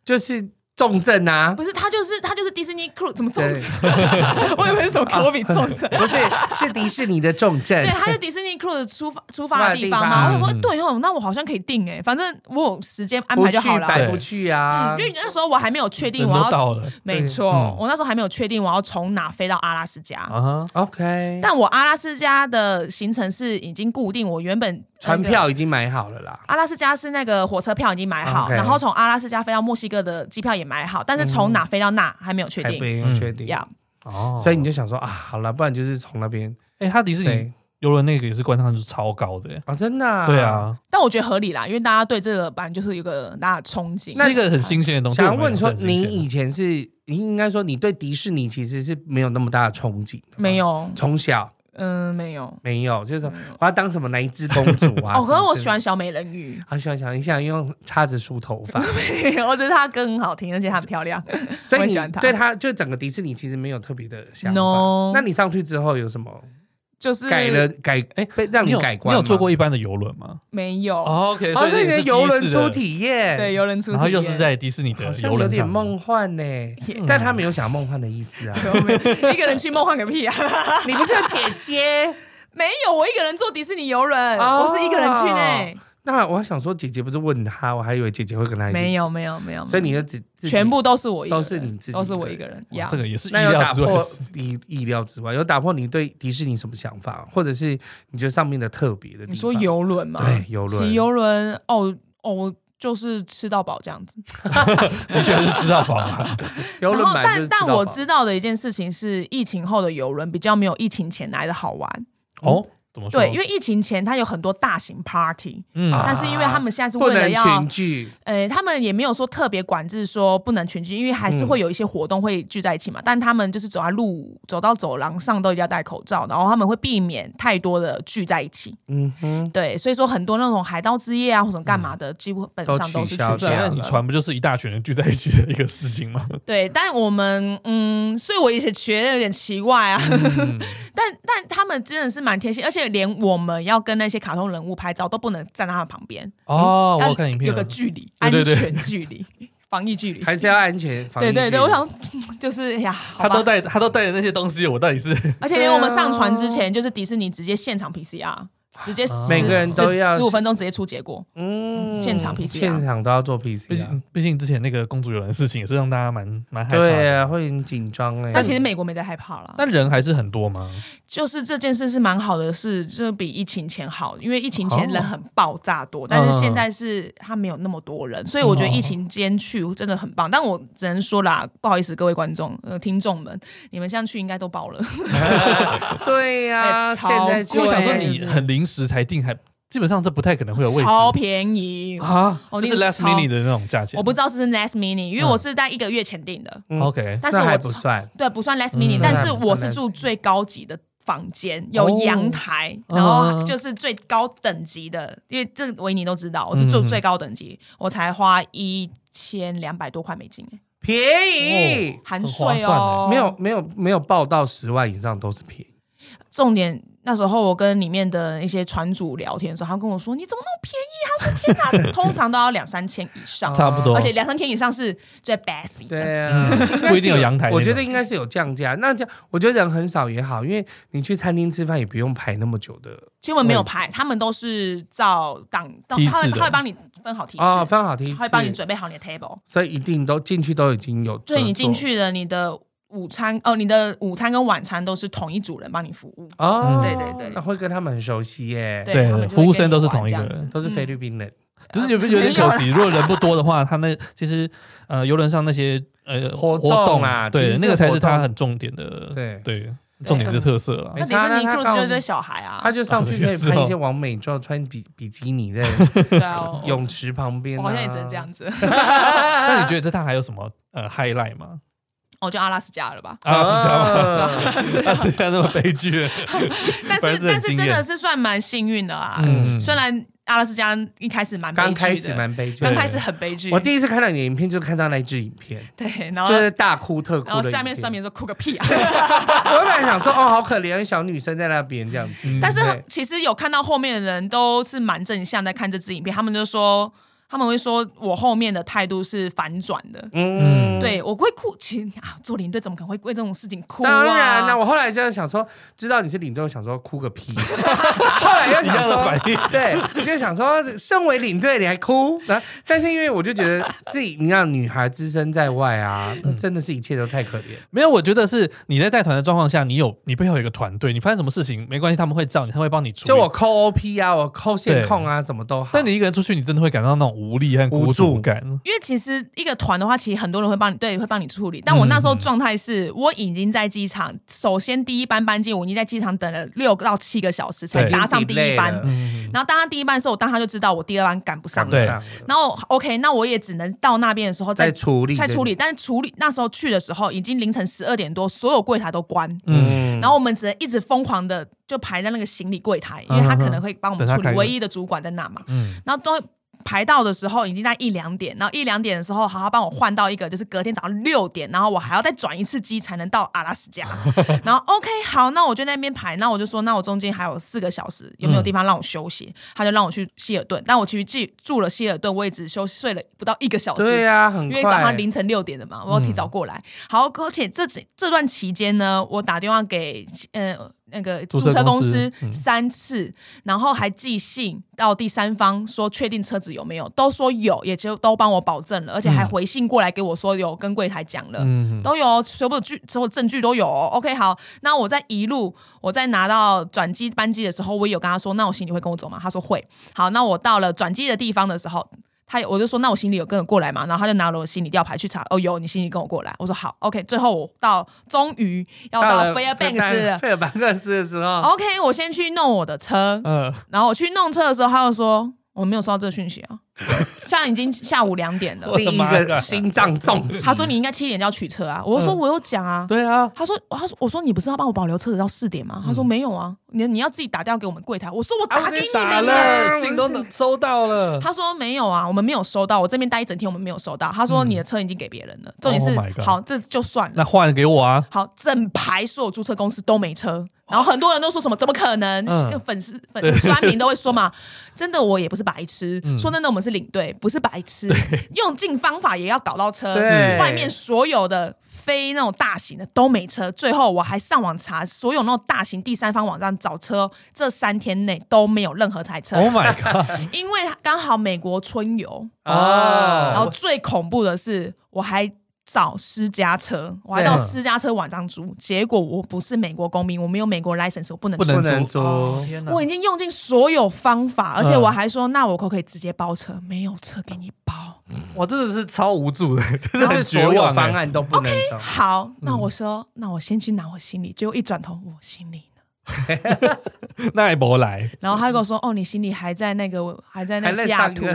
就是。重症啊？不是，他就是他就是迪士尼 Cruise 怎么重症？*laughs* 我以为是什么科比重症？不是，是迪士尼的重症。对，他是迪士尼 crew 的出发出发的地方嘛？我说对哦，那我好像可以定哎，反正我有时间安排就好了。白不去啊？因为那时候我还没有确定我要到了。没错，我那时候还没有确定我要从哪飞到阿拉斯加。啊 OK。但我阿拉斯加的行程是已经固定，我原本。船票已经买好了啦。阿拉斯加是那个火车票已经买好，然后从阿拉斯加飞到墨西哥的机票也买好，但是从哪飞到那还没有确定，还没有确定。要哦，所以你就想说啊，好了，不然就是从那边。哎，他迪士尼。游轮那个也是观赏度超高的。啊，真的啊，对啊，但我觉得合理啦，因为大家对这个版就是有个大的憧憬，是一个很新鲜的东西。想问说，你以前是，你应该说你对迪士尼其实是没有那么大的憧憬的，没有，从小，嗯，没有，没有，就是说我要当什么哪一只公主啊？*laughs* 哦，可是我喜欢小美人鱼，*laughs* 好喜欢小，你想用叉子梳头发？没有，我觉得她歌很好听，而且她很漂亮，所以你对她就整个迪士尼其实没有特别的想法。那你上去之后有什么？就是改了改哎，被让你改观。你有坐过一般的游轮吗？没有。OK，所以你的游轮初体验，对游轮初体验，然后又是在迪士尼的游轮，有点梦幻呢。但他没有想梦幻的意思啊。*laughs* 一个人去梦幻个屁啊！*laughs* 你不是有姐姐？*laughs* 没有，我一个人坐迪士尼游轮，我是一个人去呢。那我还想说，姐姐不是问他，我还以为姐姐会跟他一起。没有，没有，没有。所以你的只全部都是我，都是你自己，都是我一个人。这个也是意料之外，意意料之外，有打破你对迪士尼什么想法，或者是你觉得上面的特别的？你说游轮吗？对，游轮。骑游轮，哦哦，就是吃到饱这样子。*laughs* 的确是吃到饱啊。*laughs* 游轮，但但我知道的一件事情是，疫情后的游轮比较没有疫情前来的好玩哦。对，因为疫情前它有很多大型 party，嗯，但是因为他们现在是为了要群聚，呃，他们也没有说特别管制说不能群聚，因为还是会有一些活动会聚在一起嘛。但他们就是走在路，走到走廊上都一定要戴口罩，然后他们会避免太多的聚在一起。嗯哼，对，所以说很多那种海盗之夜啊或者干嘛的，基本上都是取消。那你船不就是一大群人聚在一起的一个事情吗？*laughs* 对，但我们嗯，所以我也觉得有点奇怪啊。*laughs* 但但他们真的是蛮贴心，而且。连我们要跟那些卡通人物拍照都不能站在他旁边哦，我看影片有个距离，安全距离，防疫距离还是要安全。对对对，我想 *laughs* 就是呀，他都带他都带着那些东西，我到底是？而且连我们上船之前，*laughs* 就是迪士尼直接现场 PCR。直接每个人都要十五分钟直接出结果，嗯，现场 PCR，现场都要做 PCR。毕竟毕竟之前那个公主有人的事情也是让大家蛮蛮害怕，对啊，会很紧张哎。但其实美国没在害怕了，但人还是很多吗？就是这件事是蛮好的事，就比疫情前好，因为疫情前人很爆炸多，但是现在是他没有那么多人，所以我觉得疫情间去真的很棒。但我只能说啦，不好意思各位观众呃听众们，你们现在去应该都爆了。*laughs* *laughs* 对呀，现在就想说你很临时才订，还基本上这不太可能会有位置，超便宜。啊！这是 last minute 的那种价钱，我不知道是 last minute，因为我是在一个月前订的。OK，但是我不算，对，不算 last minute，但是我是住最高级的房间，有阳台，然后就是最高等级的，因为这维尼都知道，我是住最高等级，我才花一千两百多块美金，便宜，含税哦，没有没有没有报到十万以上都是便宜。重点那时候我跟里面的一些船主聊天的时候，他跟我说：“你怎么那么便宜？”他说：“天哪，通常都要两三千以上，*laughs* 差不多，而且两三千以上是最 basic 的。”对啊，不一定有阳台。我觉得应该是有降价。那这样我觉得人很少也好，因为你去餐厅吃饭也不用排那么久的。新闻没有排，他们都是照档，他会他会帮你分好梯次，哦，分好梯次，会帮你准备好你的 table，所以一定都进去都已经有。所以你进去了，你的。午餐哦，你的午餐跟晚餐都是同一组人帮你服务。哦，对对对，那会跟他们很熟悉耶，对，服务生都是同一个人，都是菲律宾人，只是有有点可惜，如果人不多的话，他那其实呃游轮上那些呃活动啊，对，那个才是他很重点的，对。对，重点的特色了。那迪士尼 cruise 就是小孩啊，他就上去可以拍一些完美照，穿比比基尼在 *laughs* *laughs* 泳池旁边，好像也只能这样子。*laughs* 那你觉得这趟还有什么呃 highlight 吗？我就阿拉斯加了吧，阿拉斯加吗？*laughs* 阿拉斯加那么悲剧，*laughs* 但是但是真的是算蛮幸运的啊。嗯，虽然阿拉斯加一开始蛮刚开始蛮悲剧，刚开始很悲剧。我第一次看到你的影片，就看到那支影片，对，然后就是大哭特哭，然后下面上面说哭个屁啊！*laughs* 我本来想说哦，好可怜，小女生在那边这样子。但是其实有看到后面的人都是蛮正向在看这支影片，他们就说。他们会说我后面的态度是反转的。嗯，对，我会哭。其实啊，做领队怎么可能会为这种事情哭啊？当然，那我后来就想说，知道你是领队，我想说哭个屁。*laughs* 后来又想说，对，我就想说，身为领队你还哭？但是因为我就觉得自己，你让女孩置身在外啊，真的是一切都太可怜。没有，我觉得是你在带团的状况下，你有你背后有一个团队，你发生什么事情没关系，他们会照你，他会帮你处理。就我扣 OP 啊，我扣线控啊，什么都好。但你一个人出去，你真的会感到那种无力和孤独感。因为其实一个团的话，其实很多人会帮你，对，会帮你处理。但我那时候状态是，我已经在机场，首先第一班班机，我已经在机场等了六到七个小时才搭上第一班。然后搭上第一班的时候，我当他就知道我第二班赶不上。了。然后 OK，那我也只能到那边的时候再处理，再处理。但是处理那时候去的时候，已经凌晨十二点多，所有柜台都关。嗯。然后我们只能一直疯狂的就排在那个行李柜台，因为他可能会帮我们处理，唯一的主管在那嘛。嗯。然后都。排到的时候已经在一两点，然后一两点的时候，好好帮我换到一个，就是隔天早上六点，然后我还要再转一次机才能到阿拉斯加。*laughs* 然后 OK 好，那我就在那边排，那我就说，那我中间还有四个小时，有没有地方让我休息？嗯、他就让我去希尔顿，但我其实住了希尔顿，我也只休息睡了不到一个小时。对呀、啊，很快。因为早上凌晨六点的嘛，我要提早过来。嗯、好，而且这这段期间呢，我打电话给呃。那个租车公司三次，嗯、然后还寄信到第三方说确定车子有没有，都说有，也就都帮我保证了，而且还回信过来给我说有跟柜台讲了，嗯、都有所有据、所有证据都有。OK，好，那我在一路我在拿到转机班机的时候，我也有跟他说，那我行李会跟我走吗？他说会。好，那我到了转机的地方的时候。他我就说，那我行李有跟着过来嘛？然后他就拿了我行李吊牌去查，哦，有，你行李跟我过来。我说好，OK。最后我到终于要到 Fairbanks 菲尔班克斯的时候，OK，我先去弄我的车，嗯，然后我去弄车的时候，他又说。我没有收到这个讯息啊，*laughs* 现在已经下午两点了。第一个心脏重击，他说你应该七点就要取车啊，我说我有讲啊，对啊，他说他说我说你不是要帮我保留车子到四点吗？他说没有啊，你你要自己打电话给我们柜台，我说我打给你了，信都收到了。他说没有啊，我们没有收到，我这边待一整天，我们没有收到。他说你的车已经给别人了，重点是好，这就算了，那换给我啊。好，整排所有租车公司都没车。然后很多人都说什么？怎么可能？嗯、粉丝粉丝酸民都会说嘛，真的，我也不是白痴。嗯、说真的，我们是领队，不是白痴，用尽方法也要搞到车。外面所有的非那种大型的都没车，最后我还上网查所有那种大型第三方网站找车，这三天内都没有任何台车。Oh my god！*laughs* 因为刚好美国春游啊，然后最恐怖的是我还。找私家车，我还到私家车网上租，嗯、结果我不是美国公民，我没有美国 license，我不能租。不能租。哦、我已经用尽所有方法，而且我还说，嗯、那我可不可以直接包车？没有车给你包。我真的是超无助的，真的是所有方案都不能。Okay, 好，那我说，嗯、那我先去拿我行李，结果一转头，我行李。*laughs* 那也不来，然后他跟我说：“哦，你行李还在那个，还在那个西雅图。”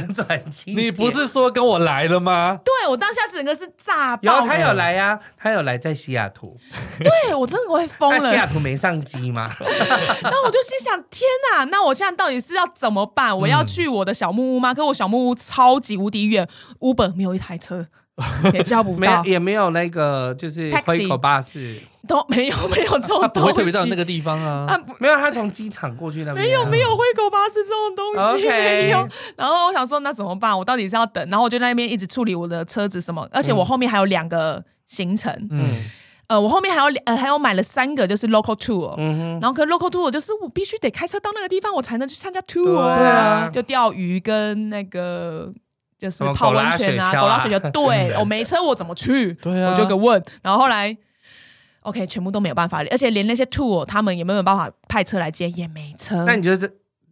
你不是说跟我来了吗？对，我当下整个是炸爆。有他有来呀，他有来在西雅图。对，我真的会疯了。西雅图没上机吗？*laughs* 然后我就心想：天哪，那我现在到底是要怎么办？我要去我的小木屋吗？可我小木屋超级无敌远，Uber 没有一台车。也叫不到，没也没有那个就是灰狗巴士都 *laughs* 没有，没有这种东西，他不会特别到那个地方啊。啊没有，他从机场过去那边、啊、没有没有灰狗巴士这种东西没有。然后我想说，那怎么办？我到底是要等？然后我就在那边一直处理我的车子什么，而且我后面还有两个行程。嗯，呃，我后面还有两呃还有买了三个就是 local tour。嗯哼。然后可 local tour 就是我必须得开车到那个地方，我才能去参加 tour。对啊。就钓鱼跟那个。就是泡温泉啊，狗拉雪橇。*laughs* 对，我没车，我怎么去？对啊，我就个问。然后后来，OK，全部都没有办法，而且连那些 tour 他们也没有办法派车来接，也没车。那你觉得这，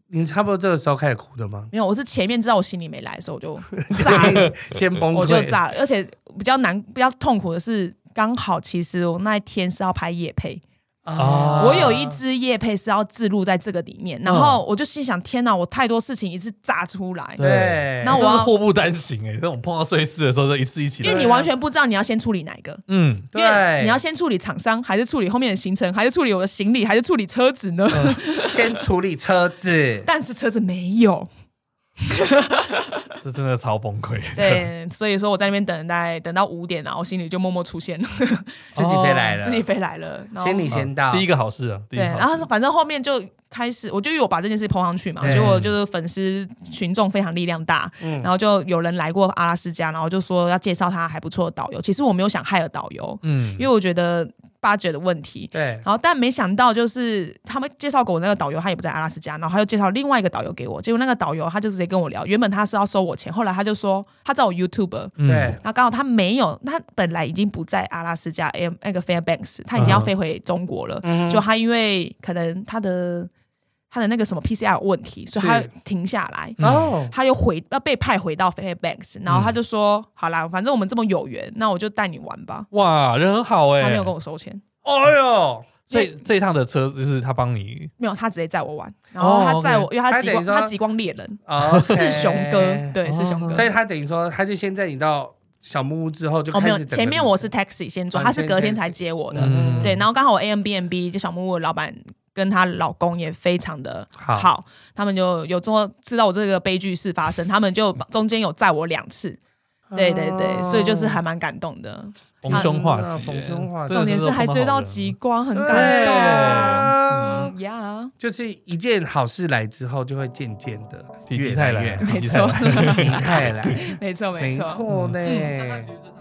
你差不多这个时候开始哭的吗？没有，我是前面知道我行李没来的时候，我就 *laughs* 炸了，先崩溃，我就炸了。而且比较难、比较痛苦的是，刚好其实我那一天是要拍夜配。哦，我有一支叶配是要置入在这个里面，然后我就心想：天哪，我太多事情一次炸出来。对，那我是祸不单行哎，这种碰到碎事的时候，就一次一起。因为你完全不知道你要先处理哪一个，嗯，因为你要先处理厂商，还是处理后面的行程，还是处理我的行李，还是处理车子呢？先处理车子，*laughs* 但是车子没有。*laughs* 这真的超崩溃。对，所以说我在那边等待，等到五点，然后我心里就默默出现了，*laughs* 自己飞来了，自己飞来了，先你先到，第一个好事啊。对，然后反正后面就开始，我就因为我把这件事 po 上去嘛，结果就是粉丝群众非常力量大，然后就有人来过阿拉斯加，然后就说要介绍他还不错的导游。其实我没有想害了导游，嗯，因为我觉得。发掘的问题，对，然后但没想到就是他们介绍给我那个导游，他也不在阿拉斯加，然后他又介绍另外一个导游给我，结果那个导游他就直接跟我聊，原本他是要收我钱，后来他就说他找我 YouTuber，对，然后刚好他没有，他本来已经不在阿拉斯加，M，那个 Fairbanks，他已经要飞回中国了，嗯、就他因为可能他的他的那个什么 PCR 有问题，所以他停下来，哦、嗯，他又回要被派回到 Fairbanks，然后他就说、嗯、好啦，反正我们这么有缘，那我就带你玩吧。哇，人很好哎、欸，他没有跟我收钱。哎呦！所以这一趟的车就是他帮你？没有，他直接载我玩，然后他载我，因为他极光，他极光猎人啊，是熊哥，对，是熊哥。所以他等于说，他就先载你到小木屋之后就开始。没有，前面我是 taxi 先坐，他是隔天才接我的。对，然后刚好我 Airbnb 就小木屋的老板跟她老公也非常的好，他们就有做知道我这个悲剧事发生，他们就中间有载我两次。对对对，所以就是还蛮感动的。逢凶化吉，逢凶化吉，重点是还追到极光，很感动。嗯呀，就是一件好事来之后，就会渐渐的越来越，没错，否极来，*laughs* 没错没错。呢。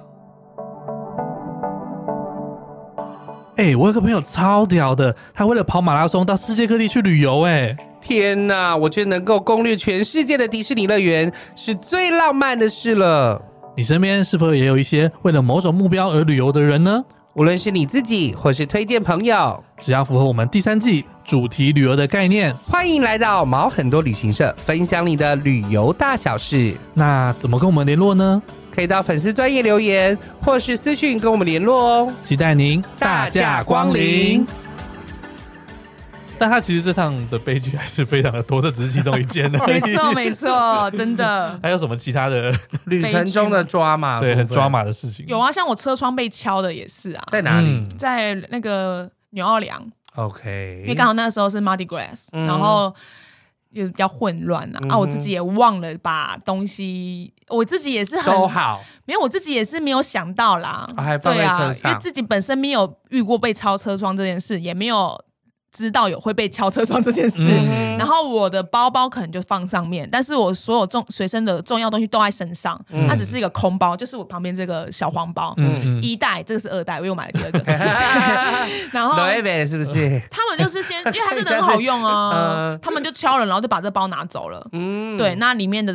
哎，我有个朋友超屌的，他为了跑马拉松到世界各地去旅游。哎，天哪！我觉得能够攻略全世界的迪士尼乐园是最浪漫的事了。你身边是否也有一些为了某种目标而旅游的人呢？无论是你自己或是推荐朋友，只要符合我们第三季主题旅游的概念，欢迎来到毛很多旅行社，分享你的旅游大小事。那怎么跟我们联络呢？可以到粉丝专业留言，或是私讯跟我们联络哦。期待您大驾光临。但他其实这趟的悲剧还是非常的多，这只是其中一件的。*laughs* 没错，没错，真的。*laughs* 还有什么其他的 *laughs* 旅程中的抓马？对，很抓马的事情。有啊，像我车窗被敲的也是啊。在哪里？在那个纽奥良。OK。因为刚好那时候是 Mardi Gras，然后就比较混乱啊。啊，我自己也忘了把东西，我自己也是很收好。没有，我自己也是没有想到啦。还放在车上。因为自己本身没有遇过被超车窗这件事，也没有。知道有会被敲车窗这件事，嗯、然后我的包包可能就放上面，但是我所有重随身的重要东西都在身上，嗯、它只是一个空包，就是我旁边这个小黄包，嗯、一代，这个是二代，我又买了第二个，*laughs* 然后是不是？他们就是先，*laughs* 因为它真的很好用啊，嗯、他们就敲了，然后就把这包拿走了，嗯，对，那里面的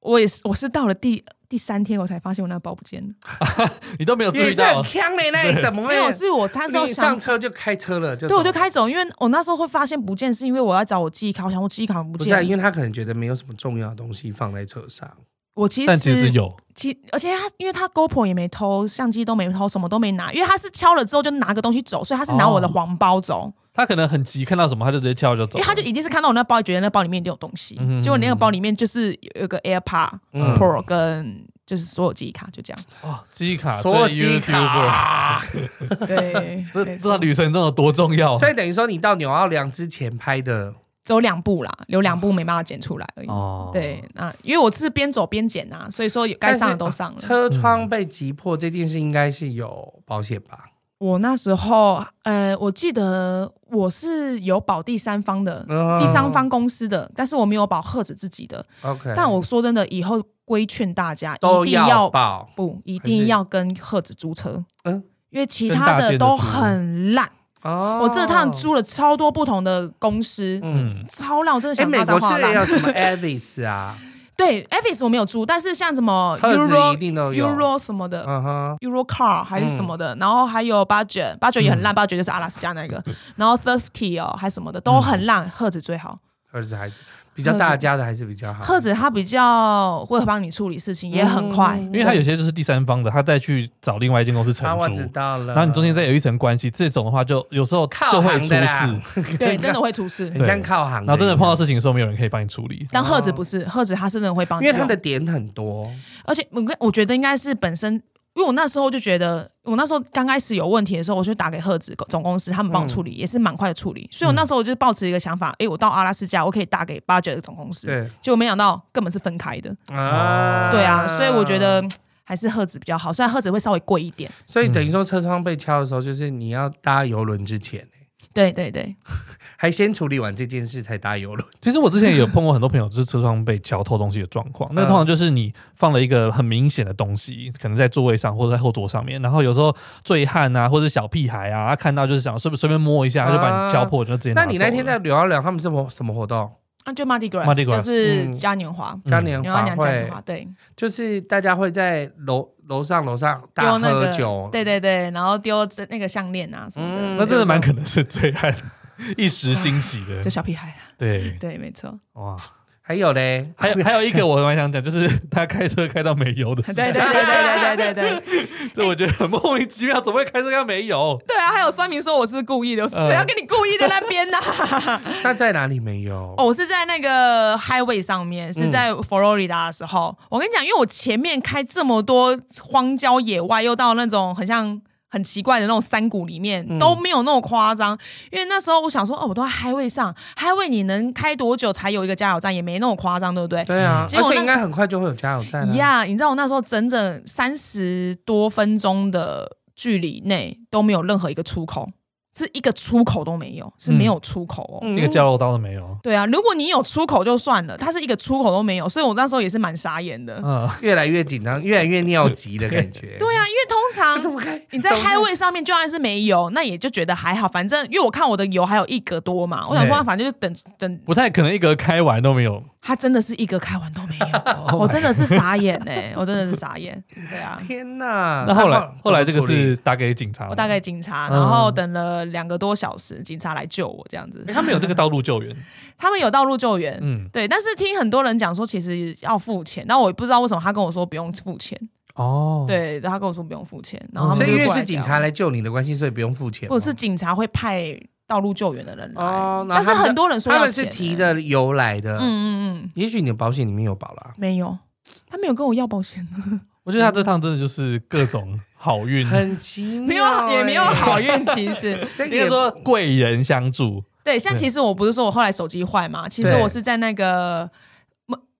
我也是，我是到了第。第三天我才发现我那个包不见了，*laughs* 你都没有注意到？也是很锵的那你怎么会？没有，是我那时候上车就开车了，就对，我就开走，因为我那时候会发现不见，是因为我要找我记忆卡，我想我记忆卡不见。不是，因为他可能觉得没有什么重要的东西放在车上。我其实但其实有，其而且他因为他 GoPro 也没偷，相机都没偷，什么都没拿，因为他是敲了之后就拿个东西走，所以他是拿我的黄包走。哦他可能很急，看到什么他就直接敲就走。因为他就一定是看到我那包，觉得那包里面一定有东西。结果那个包里面就是有个 AirPod Pro 跟就是所有记忆卡，就这样。哦，记忆卡，所有记忆卡。*laughs* 对，*laughs* 这这趟旅程中有多重要？所以等于说你到纽奥良之前拍的，走两步啦，有两步没办法剪出来而已。哦，对，那因为我是边走边剪啊，所以说该上的都上了。车窗被击破这件事应该是有保险吧？我那时候，呃，我记得我是有保第三方的，哦、第三方公司的，但是我没有保赫子自己的。OK，但我说真的，以后规劝大家一定要保，不一定要跟赫子租车，嗯，因为其他的都很烂。哦，我这趟租了超多不同的公司，嗯，超烂，我真的想骂脏话。美国是要什么 *laughs* Avis 啊？对，Avis 我没有租，但是像什么 Euro Euro 什么的，Euro Car 还是什么的，然后还有 Budget，Budget 也很烂，Budget 就是阿拉斯加那个，然后 Thirty 哦，还什么的都很烂，赫子最好。鹤子孩子比较大家的，还是比较好。赫子他比较会帮你处理事情，也很快，因为他有些就是第三方的，他再去找另外一间公司承租。我知道了。然后你中间再有一层关系，这种的话就有时候就会出事。对，真的会出事。很像靠行。然后真的碰到事情的时候，没有人可以帮你处理。但赫子不是，赫子他是真的会帮你，因为他的点很多。而且我我觉得应该是本身因为我那时候就觉得，我那时候刚开始有问题的时候，我就打给赫兹总公司，他们帮我处理，嗯、也是蛮快的处理。所以我那时候我就抱持一个想法，哎、嗯欸，我到阿拉斯加，我可以打给 Budget 的总公司。对，结果没想到根本是分开的。啊，对啊，所以我觉得还是赫兹比较好，虽然赫兹会稍微贵一点。所以等于说车窗被敲的时候，就是你要搭游轮之前。对对对，*laughs* 还先处理完这件事才搭邮轮。*laughs* 其实我之前也有碰过很多朋友，就是车窗被敲偷东西的状况。那通常就是你放了一个很明显的东西，可能在座位上或者在后座上面，然后有时候醉汉啊，或者小屁孩啊，他看到就是想随随便摸一下，他就把你敲破，就直接。那你那天在聊一聊他们什么什么活动？啊，就 Mardi Gras，就是嘉年华，嘉年华会，对，就是大家会在楼楼上楼上大喝酒，对对对，然后丢那个项链啊什么的，那真的蛮可能是醉汉 *laughs* 一时兴起的，就小屁孩，对。对，没错，哇。还有嘞，还有 *laughs* 还有一个我蛮想讲，就是他开车开到没油的时候。对对对对对对对对，*laughs* 这我觉得很莫名其妙，怎么会开车开没油？对啊，还有三明说我是故意的，谁要跟你故意在那边呢？*laughs* 那在哪里没油？哦，我是在那个 highway 上面，是在佛罗里达的时候。我跟你讲，因为我前面开这么多荒郊野外，又到那种很像。很奇怪的那种山谷里面都没有那么夸张，因为那时候我想说，哦，我都在 highway 上，highway 你能开多久才有一个加油站？也没那么夸张，对不对？对啊，结果应该很快就会有加油站。呀，你知道我那时候整整三十多分钟的距离内都没有任何一个出口。是一个出口都没有，是没有出口哦，一个交流道都没有。对啊，如果你有出口就算了，它是一个出口都没有，所以我那时候也是蛮傻眼的。嗯，越来越紧张，越来越尿急的 *laughs* 感觉。对啊，因为通常你在 highway 上面就算是没油，那也就觉得还好，反正因为我看我的油还有一格多嘛，我想说反正就等等，不太可能一格开完都没有。他真的是一格开完都没有，*laughs* 我真的是傻眼哎，我真的是傻眼。对啊，天哪！那后来后来这个是打给警察，我打给警察，然后等了两个多小时，警察来救我这样子。他们有这个道路救援，*laughs* 他们有道路救援，嗯，对。但是听很多人讲说，其实要付钱，那我也不知道为什么他跟我说不用付钱哦。对，他跟我说不用付钱，然后他们因为是警察来救你的关系，所以不用付钱。不是警察会派。道路救援的人来，哦、但是很多人说他们是提的油来的，嗯嗯嗯，也许你的保险里面有保啦，没有，他没有跟我要保险。我觉得他这趟真的就是各种好运，很奇妙，没有也没有好运，其实 *laughs* 应该说贵人相助。对，像其实我不是说我后来手机坏嘛，其实我是在那个。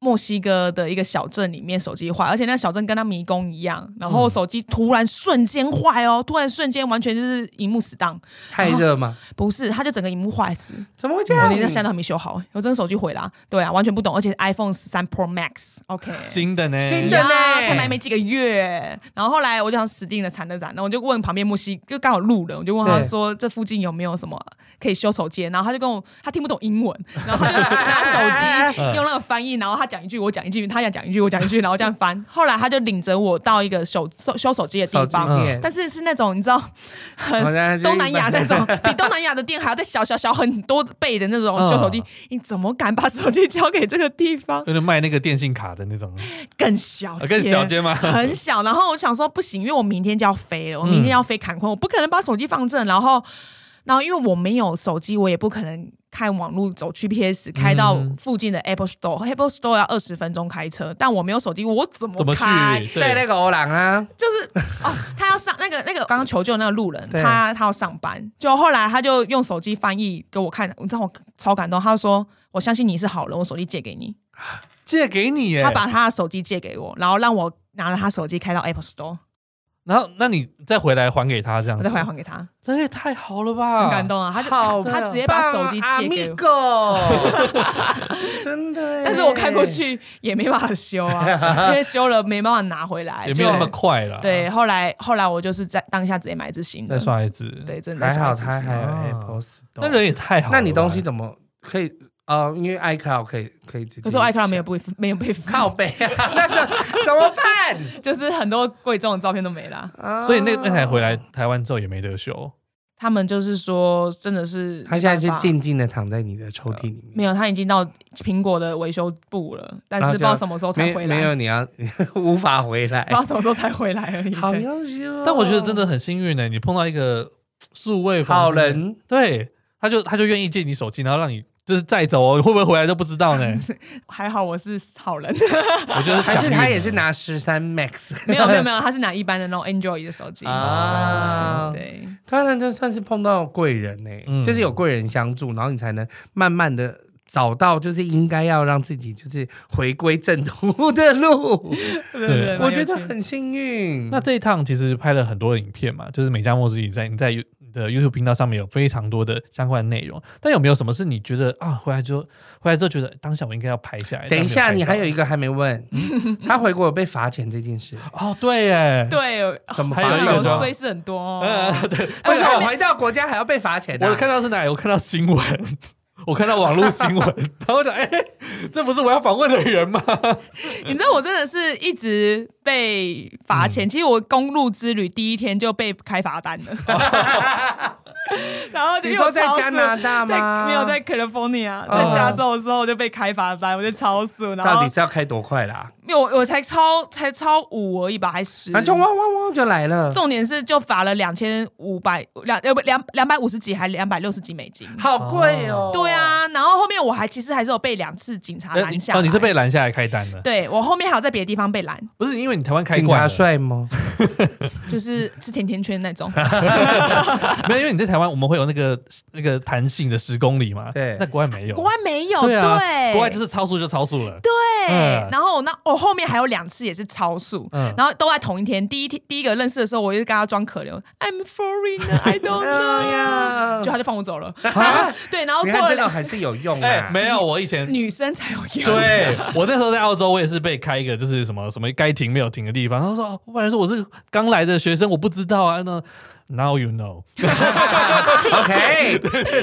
墨西哥的一个小镇里面，手机坏，而且那个小镇跟他迷宫一样，然后手机突然瞬间坏哦，突然瞬间完全就是荧幕死当，太热吗？不是，它就整个荧幕坏死，怎么会这样？我连现在都还没修好，我真的手机毁了，对啊，完全不懂，而且 iPhone 十三 Pro Max，OK，新的呢，新的呢，才买没几个月，然后后来我就想死定了，惨了惨了，然后我就问旁边墨西，就刚好路人，我就问他说这附近有没有什么可以修手机，然后他就跟我，他听不懂英文，然后他就拿手机 *laughs* 用那个翻译，然后他。讲一句，我讲一句，他想讲一句，我讲一句，然后这样翻。*laughs* 后来他就领着我到一个手修修手机的地方，但是是那种你知道，很东南亚那种，*laughs* 比东南亚的店还要再小小小很多倍的那种修手机。你怎么敢把手机交给这个地方？就是卖那个电信卡的那种，更小，更小间吗？很小。然后我想说不行，因为我明天就要飞了，我明天要飞坎昆，我不可能把手机放正。然后，然后因为我没有手机，我也不可能。看网络走 GPS 开到附近的 Apple Store，Apple Store 要二十分钟开车，但我没有手机，我怎么开？在那个欧朗啊，就是哦，他要上那个那个刚刚求救那个路人，他他要上班，就后来他就用手机翻译给我看，你知道我超感动，他说我相信你是好人，我手机借给你，借给你耶，他把他的手机借给我，然后让我拿了他手机开到 Apple Store。然后，那你再回来还给他这样子，我再回来还给他，这也太好了吧！很感动啊，他就好他直接把手机借给我，*laughs* 真的。但是我开过去也没办法修啊，因为修了没办法拿回来，也没有那么快了。对，后来后来我就是在当下直接买一支新的，再刷一支。对，真的还好，他还有 Apple Store，那人也太好。那你东西怎么可以？哦，因为 iCloud 可以可以直接，可是 iCloud 没有被没有被 *laughs* 靠背啊，那个怎么办？*laughs* 就是很多贵重的照片都没了，所以那那台回来台湾之后也没得修。他们就是说，真的是他现在是静静的躺在你的抽屉里面，没有，他已经到苹果的维修部了，但是不知道什么时候才回来。没有，你要 *laughs* 无法回来，不知道什么时候才回来而已。好优秀，但我觉得真的很幸运呢，你碰到一个数位好人，对，他就他就愿意借你手机，然后让你。就是再走哦会不会回来都不知道呢。*laughs* 还好我是好人，我觉得还是他也是拿十三 Max，没有没有没有，他是拿一般的那种 Android 的手机啊。对，当然这算是碰到贵人呢，嗯、就是有贵人相助，然后你才能慢慢的。找到就是应该要让自己就是回归正途的路，对，我觉得很幸运。那这一趟其实拍了很多影片嘛，就是美加墨自己在你在你的 YouTube 频道上面有非常多的相关内容。但有没有什么是你觉得啊，回来之后回来之后觉得当下我应该要拍下来？等一下，你还有一个还没问，他回国有被罚钱这件事哦，对耶，对，什么罚？还有一个衰事很多，嗯，对，而且我回到国家还要被罚钱？我看到是哪里？我看到新闻。我看到网络新闻，*laughs* 然后我讲，哎、欸，这不是我要访问的人吗？*laughs* 你知道我真的是一直被罚钱。嗯、其实我公路之旅第一天就被开罚单了。*laughs* 然后你说在加拿大吗？没有在 California，在加州的时候就被开罚单，我就超速。然后到底是要开多快啦？没有，我才超才超五而已吧，还十。就汪汪汪就来了。重点是就罚了两千五百两呃不两两百五十几还两百六十几美金，好贵哦。对啊，然后后面我还其实还是有被两次警察拦下。哦，你是被拦下来开单的？对，我后面还有在别的地方被拦。不是因为你台湾开警察帅吗？*laughs* 就是吃甜甜圈那种。*laughs* 没有，因为你在台湾。我们会有那个那个弹性的十公里嘛？对，那国外没有，国外没有，对，国外就是超速就超速了。对，然后那我后面还有两次也是超速，嗯然后都在同一天。第一天第一个认识的时候，我就跟他装可怜，I'm foreigner，I don't *laughs* know，就他就放我走了。对，然后过了还是有用啊？没有，我以前女生才有用。对，我那时候在澳洲，我也是被开一个就是什么什么该停没有停的地方。他说，我本来说我是刚来的学生，我不知道啊，那。Now you know. *laughs* OK，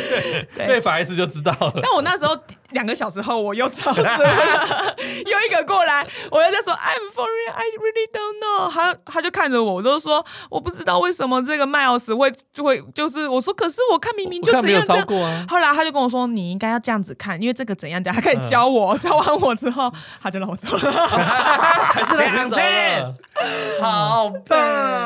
*laughs* 被罚一次就知道了。但我那时候两个小时后我又超速了，又一个过来，我又在说 I'm sorry, I really don't know。他他就看着我，我就说我不知道为什么这个 Miles 会就会就是我说，可是我看明明就这样这样。没有超过啊。后来他就跟我说，你应该要这样子看，因为这个怎样怎样，他开始教我，*laughs* 教完我之后他就让我走了，还是两次，好棒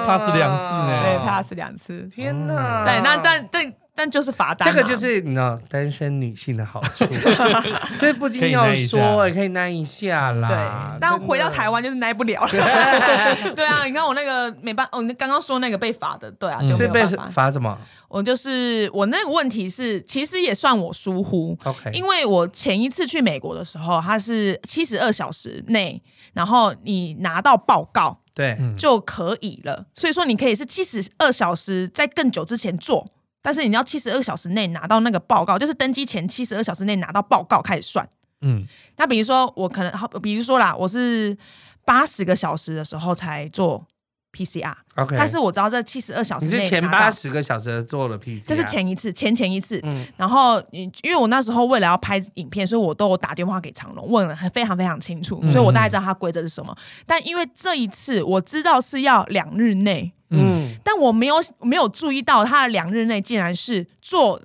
，pass *laughs* 两次呢，对，pass 两。天哪！对，那但但但就是罚单，这个就是你知道单身女性的好处，*laughs* 这不禁要说也，可以耐一下啦。对，但回到台湾就是耐不了了。*laughs* 对啊，你看我那个没办哦，你刚刚说那个被罚的，对啊，就没有办法。罚什么？我就是我那个问题是，其实也算我疏忽。OK，因为我前一次去美国的时候，它是七十二小时内，然后你拿到报告。对，就可以了。所以说，你可以是七十二小时在更久之前做，但是你要七十二小时内拿到那个报告，就是登机前七十二小时内拿到报告开始算。嗯，那比如说我可能好，比如说啦，我是八十个小时的时候才做。PCR，OK，但是我知道这七十二小时内，你是前八十个小时做了 PCR，这是前一次，前前一次，嗯，然后因为我那时候为了要拍影片，所以我都有打电话给长龙问了，非常非常清楚，所以我大概知道它规则是什么。嗯、但因为这一次我知道是要两日内，嗯，但我没有没有注意到它的两日内竟然是做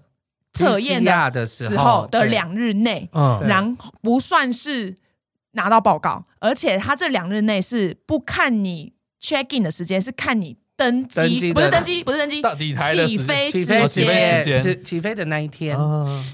测验的时候的两日内，嗯，然后不算是拿到报告，而且他这两日内是不看你。Check in 的时间是看你登机，不是登机，不是登机，起飞时间，起起飞的那一天。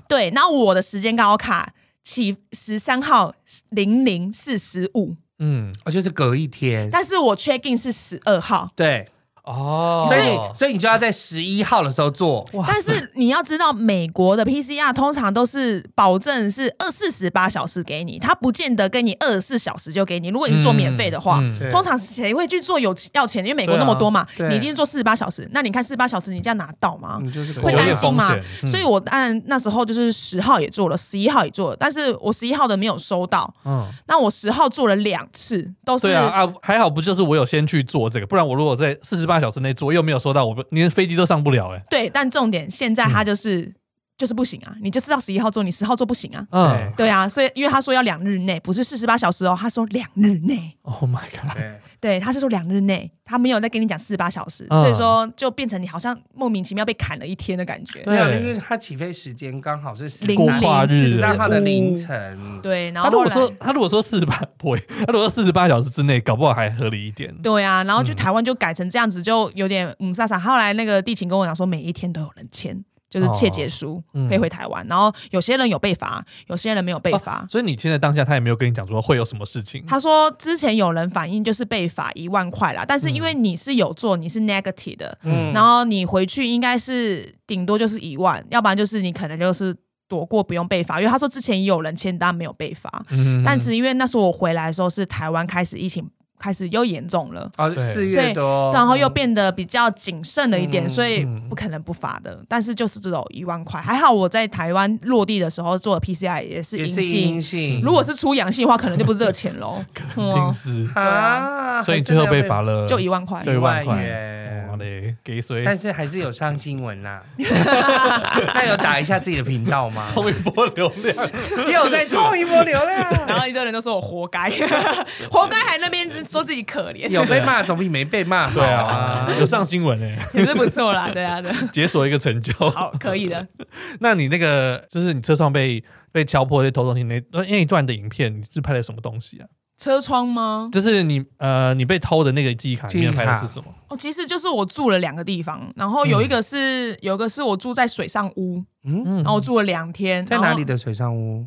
对，那我的时间刚好卡起十三号零零四十五，嗯，哦，就是隔一天。但是我 check in 是十二号，对。哦，所以所以你就要在十一号的时候做，但是你要知道，美国的 PCR 通常都是保证是二四十八小时给你，他不见得跟你二十四小时就给你。如果你是做免费的话，嗯嗯、通常谁会去做有要钱的？因为美国那么多嘛，啊、你一定是做四十八小时。那你看四十八小时，你这样拿到吗？会担心吗？嗯、所以我当然那时候就是十号也做了，十一号也做了，但是我十一号的没有收到。嗯，那我十号做了两次，都是啊，啊，还好不就是我有先去做这个，不然我如果在四十八。八小时内做又没有收到，我，连飞机都上不了哎、对，但重点现在他就是、就是不行啊，你就是要十一号做，你十号做不行啊。嗯，对啊，所以因为他说要两日内，不是四十八小时哦，他说两日内。Oh my god！对，他是说两日内，他没有在跟你讲四十八小时，所以说就变成你好像莫名其妙被砍了一天的感觉。对，因为他起飞时间刚好是零零十三号的凌晨。对，然后他如果说他如果说四十八不会，他如果说四十八小时之内，搞不好还合理一点。对啊，然后就台湾就改成这样子，就有点嗯，莎莎。后来那个地勤跟我讲说，每一天都有人签。就是窃结书飞回台湾。然后有些人有被罚，有些人没有被罚。所以你现在当下他也没有跟你讲说会有什么事情。他说之前有人反映就是被罚一万块啦，但是因为你是有做，你是 negative 的，嗯，然后你回去应该是顶多就是一万，要不然就是你可能就是。躲过不用被罚，因为他说之前也有人签单没有被罚，嗯、但是因为那时候我回来的时候是台湾开始疫情开始又严重了，哦，四月多，然后又变得比较谨慎了一点，嗯、所以不可能不罚的。嗯、但是就是这种一万块，还好我在台湾落地的时候做的 PCR 也是阴性，阴性。如果是出阳性的话，可能就不是这个钱喽，*laughs* 肯定是。啊。所以最后被罚了，就一万块，一万块。给谁？但是还是有上新闻啦。*laughs* 那有打一下自己的频道吗？冲一波流量，又在冲一波流量。然后一堆人都说我活该，*laughs* 活该还那边说自己可怜。有被骂总比没被骂好。啊，有上新闻哎，也是不错啦。对啊，的。解锁一个成就，好，可以的。*laughs* 那你那个就是你车窗被被敲破、被偷东西那那一段的影片，你是拍的什么东西啊？车窗吗？就是你呃，你被偷的那个记忆卡里面拍的是什么？哦，其实就是我住了两个地方，然后有一个是，嗯、有一个是我住在水上屋，嗯，然后我住了两天。在哪里的水上屋？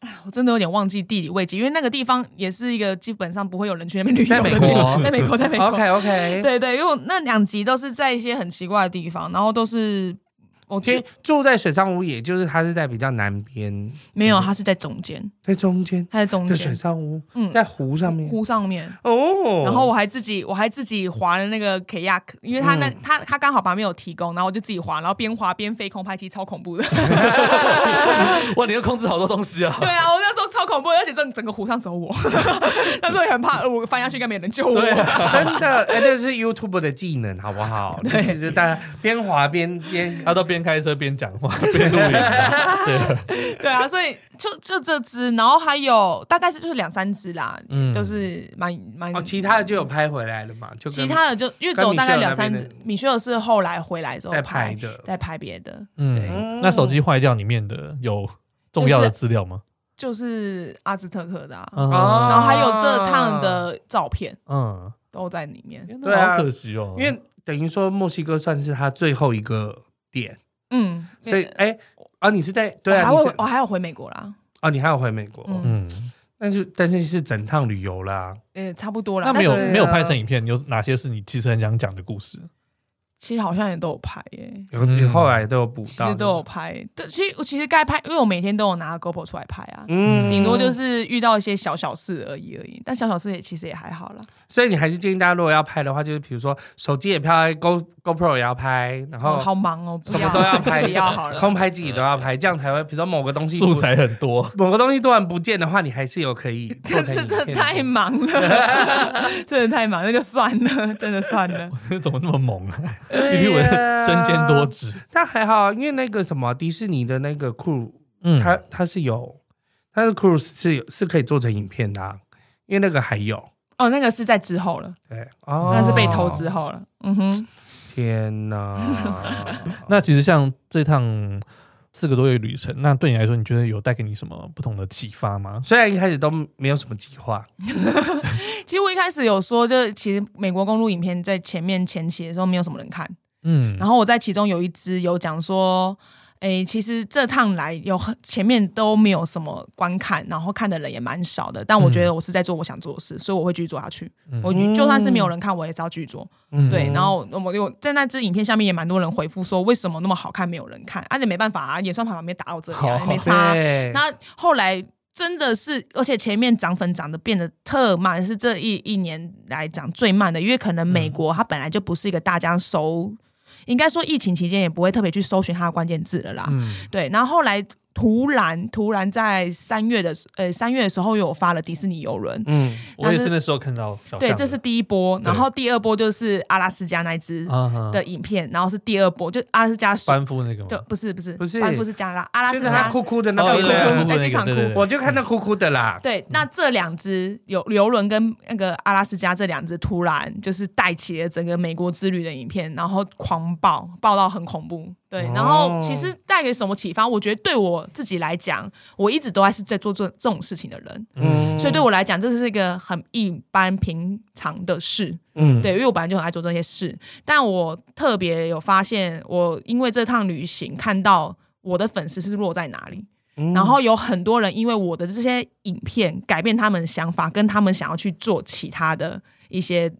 哎，我真的有点忘记地理位置，因为那个地方也是一个基本上不会有人去那边旅游。*laughs* 在美国，在美国，在美国。OK OK，对对，因为那两集都是在一些很奇怪的地方，然后都是。我其实住在水上屋，也就是它是在比较南边，没有，它是在中间，在中间，它在中间。水上屋，嗯，在湖上面，湖上面哦。然后我还自己，我还自己划了那个 kayak，因为他那他他刚好旁边有提供，然后我就自己划，然后边划边飞空拍，其实超恐怖的。*laughs* 哇，你要控制好多东西啊！对啊，我那时候超恐怖，而且整整个湖上只有我，*laughs* 那时候也很怕，我翻下去应该没人救我。真的，哎，这是 YouTube 的技能，好不好？*laughs* 对，就大家边划边边，他都边。边开车边讲话 *laughs* 边录音，对 *laughs* 对啊，所以就就这只，然后还有大概是就是两三只啦，嗯，都是蛮蛮。哦，其他的就有拍回来了嘛？就其他的就因为只有大概两三只，米歇尔是后来回来之后再拍的，再拍别的。嗯，那手机坏掉里面的有重要的资料吗？就是阿兹特克的啊，然后还有这趟的照片，嗯，都在里面。对啊，好可惜哦，因为等于说墨西哥算是他最后一个点。嗯，所以哎，啊，你是在对啊？我我还要回美国啦。啊，你还要回美国？嗯，但是但是是整趟旅游啦。呃，差不多啦。那没有没有拍成影片，有哪些是你其实很想讲的故事？其实好像也都有拍耶，有你后来都有补到，其实都有拍。对，其实我其实该拍，因为我每天都有拿 GoPro 出来拍啊。嗯，顶多就是遇到一些小小事而已而已。但小小事也其实也还好啦。所以你还是建议大家，如果要拍的话，就是比如说手机也拍，Go GoPro 也要拍，然后好忙哦，什么都要拍，要好了，空拍机也都要拍，这样才会。比如说某个东西素材很多，某个东西突然不见的话，你还是有可以。*laughs* 真的太忙了，*laughs* 真的太忙，那就算了，真的算了。*laughs* 怎么那么猛啊？因为身兼多职，但还好，因为那个什么迪士尼的那个 crew，嗯，它它是有，它的 crew 是有是可以做成影片的，啊，因为那个还有哦，那个是在之后了，对，哦，那是被偷之后了，嗯哼，天哪，*laughs* 那其实像这趟四个多月旅程，那对你来说，你觉得有带给你什么不同的启发吗？虽然一开始都没有什么计划，*laughs* 其实我一开始有说，就其实美国公路影片在前面前期的时候没有什么人看。嗯，然后我在其中有一支有讲说，诶，其实这趟来有很前面都没有什么观看，然后看的人也蛮少的，但我觉得我是在做我想做的事，所以我会继续做下去。嗯、我就算是没有人看，我也是要继续做。嗯、对，然后我有在那支影片下面也蛮多人回复说，为什么那么好看没有人看？而、啊、且没办法啊，演算法还没打到这里、啊，也没差。对那后来真的是，而且前面涨粉涨得变得特慢，是这一一年来涨最慢的，因为可能美国它本来就不是一个大家熟。应该说，疫情期间也不会特别去搜寻它的关键字了啦。嗯，对。然后后来。突然，突然在三月的呃三月的时候，又发了迪士尼游轮。嗯，我也是那时候看到。对，这是第一波，然后第二波就是阿拉斯加那只的影片，然后是第二波，就阿拉斯加班夫那个吗？就不是不是不是班夫是加拉阿拉斯加哭哭的那个哭哭在机场哭，我就看到哭哭的啦。对，那这两只有游轮跟那个阿拉斯加这两只突然就是带起了整个美国之旅的影片，然后狂爆爆到很恐怖。对，然后其实带给什么启发？我觉得对我自己来讲，我一直都还是在做这这种事情的人，嗯，所以对我来讲，这是一个很一般平常的事，嗯，对，因为我本来就很爱做这些事，但我特别有发现，我因为这趟旅行看到我的粉丝是落在哪里，嗯，然后有很多人因为我的这些影片改变他们的想法，跟他们想要去做其他的一些。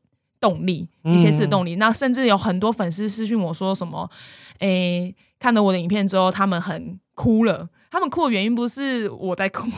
动力，一些是动力。嗯、那甚至有很多粉丝私讯我说什么，诶、欸，看了我的影片之后，他们很哭了。他们哭的原因不是我在哭，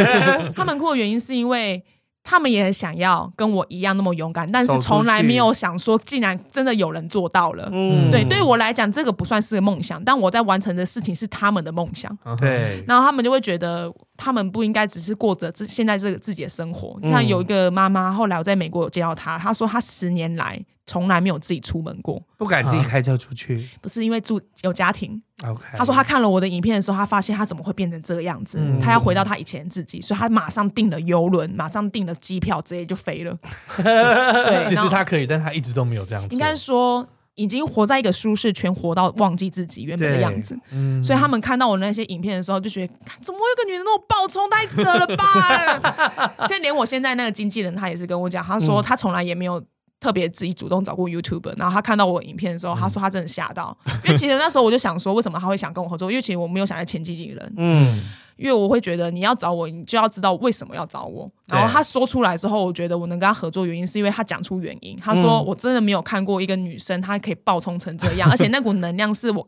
*laughs* 他们哭的原因是因为。他们也很想要跟我一样那么勇敢，但是从来没有想说，竟然真的有人做到了。嗯，对，对我来讲，这个不算是个梦想，但我在完成的事情是他们的梦想。对，然后他们就会觉得，他们不应该只是过着这现在这个自己的生活。你看有一个妈妈，后来我在美国有见到她，她说她十年来。从来没有自己出门过，不敢自己开车出去，不是因为住有家庭。OK，他说他看了我的影片的时候，他发现他怎么会变成这个样子？嗯、他要回到他以前自己，所以他马上订了游轮，马上订了机票，直接就飞了。*laughs* 对，其实他可以，但他一直都没有这样子。应该说，已经活在一个舒适圈，活到忘记自己原本的样子。嗯，所以他们看到我那些影片的时候，就觉得怎么会有个女人那么暴冲，太扯了吧？*laughs* 现在连我现在那个经纪人，他也是跟我讲，他说他从来也没有。特别自己主动找过 YouTuber，然后他看到我影片的时候，他说他真的吓到，嗯、*laughs* 因为其实那时候我就想说，为什么他会想跟我合作？因为其实我没有想要签经纪人，嗯，因为我会觉得你要找我，你就要知道为什么要找我。然后他说出来之后，我觉得我能跟他合作原因是因为他讲出原因。他说我真的没有看过一个女生，她可以爆冲成这样，嗯、*laughs* 而且那股能量是我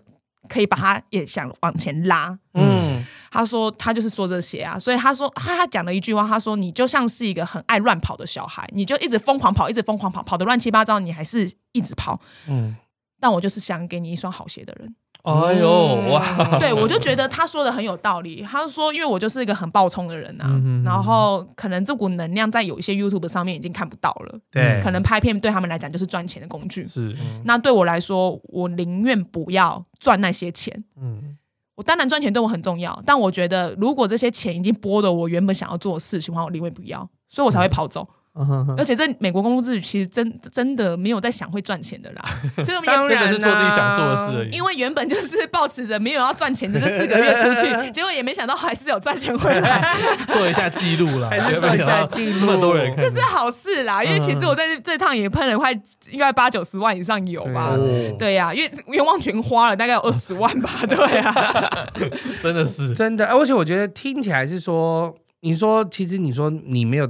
可以把他也想往前拉，嗯。他说他就是说这些啊，所以他说他他讲了一句话，他说你就像是一个很爱乱跑的小孩，你就一直疯狂跑，一直疯狂跑，跑得乱七八糟，你还是一直跑。嗯，但我就是想给你一双好鞋的人。哎呦哇！对，我就觉得他说的很有道理。他说，因为我就是一个很暴冲的人啊，然后可能这股能量在有一些 YouTube 上面已经看不到了。对，可能拍片对他们来讲就是赚钱的工具。是，嗯、那对我来说，我宁愿不要赚那些钱。嗯。我当然赚钱对我很重要，但我觉得如果这些钱已经剥夺我原本想要做的事情的话，我宁愿不要，所以我才会跑走。而且在美国工作之旅，其实真真的没有在想会赚钱的啦，*laughs* 这个当然是做自己想做的事而已。因为原本就是抱持着没有要赚钱的这四个月出去，*laughs* 结果也没想到还是有赚钱回来，*laughs* 做一下记录啦，还是做一下记录，那么多人看，这是好事啦。因为其实我在这趟也喷了快应该八九十万以上有吧？对呀，因为冤枉钱花了大概有二十万吧？对啊，真的是真的。而且我觉得听起来是说，你说其实你说你没有。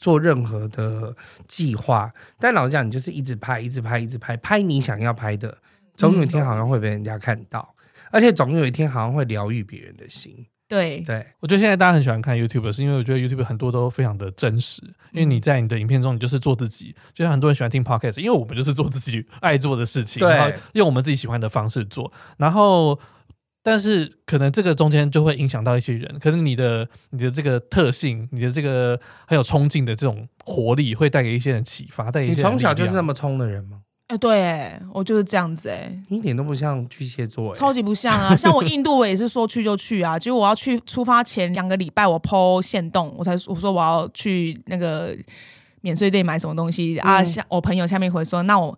做任何的计划，但老实讲，你就是一直拍，一直拍，一直拍，拍你想要拍的，总有一天好像会被人家看到，嗯、而且总有一天好像会疗愈别人的心。对。对，我觉得现在大家很喜欢看 YouTube，是因为我觉得 YouTube 很多都非常的真实，因为你在你的影片中，你就是做自己，就像很多人喜欢听 Podcast，因为我们就是做自己爱做的事情，然后用我们自己喜欢的方式做，然后。但是可能这个中间就会影响到一些人，可能你的你的这个特性，你的这个很有冲劲的这种活力，会带给一些人启发。带给一些。你从小就是那么冲的人吗？哎、欸，对，哎，我就是这样子，哎，一点都不像巨蟹座，超级不像啊！像我印度，我也是说去就去啊，结果我要去出发前两个礼拜，我 po 限动，我才我说我要去那个免税店买什么东西、嗯、啊，下我朋友下面回说，那我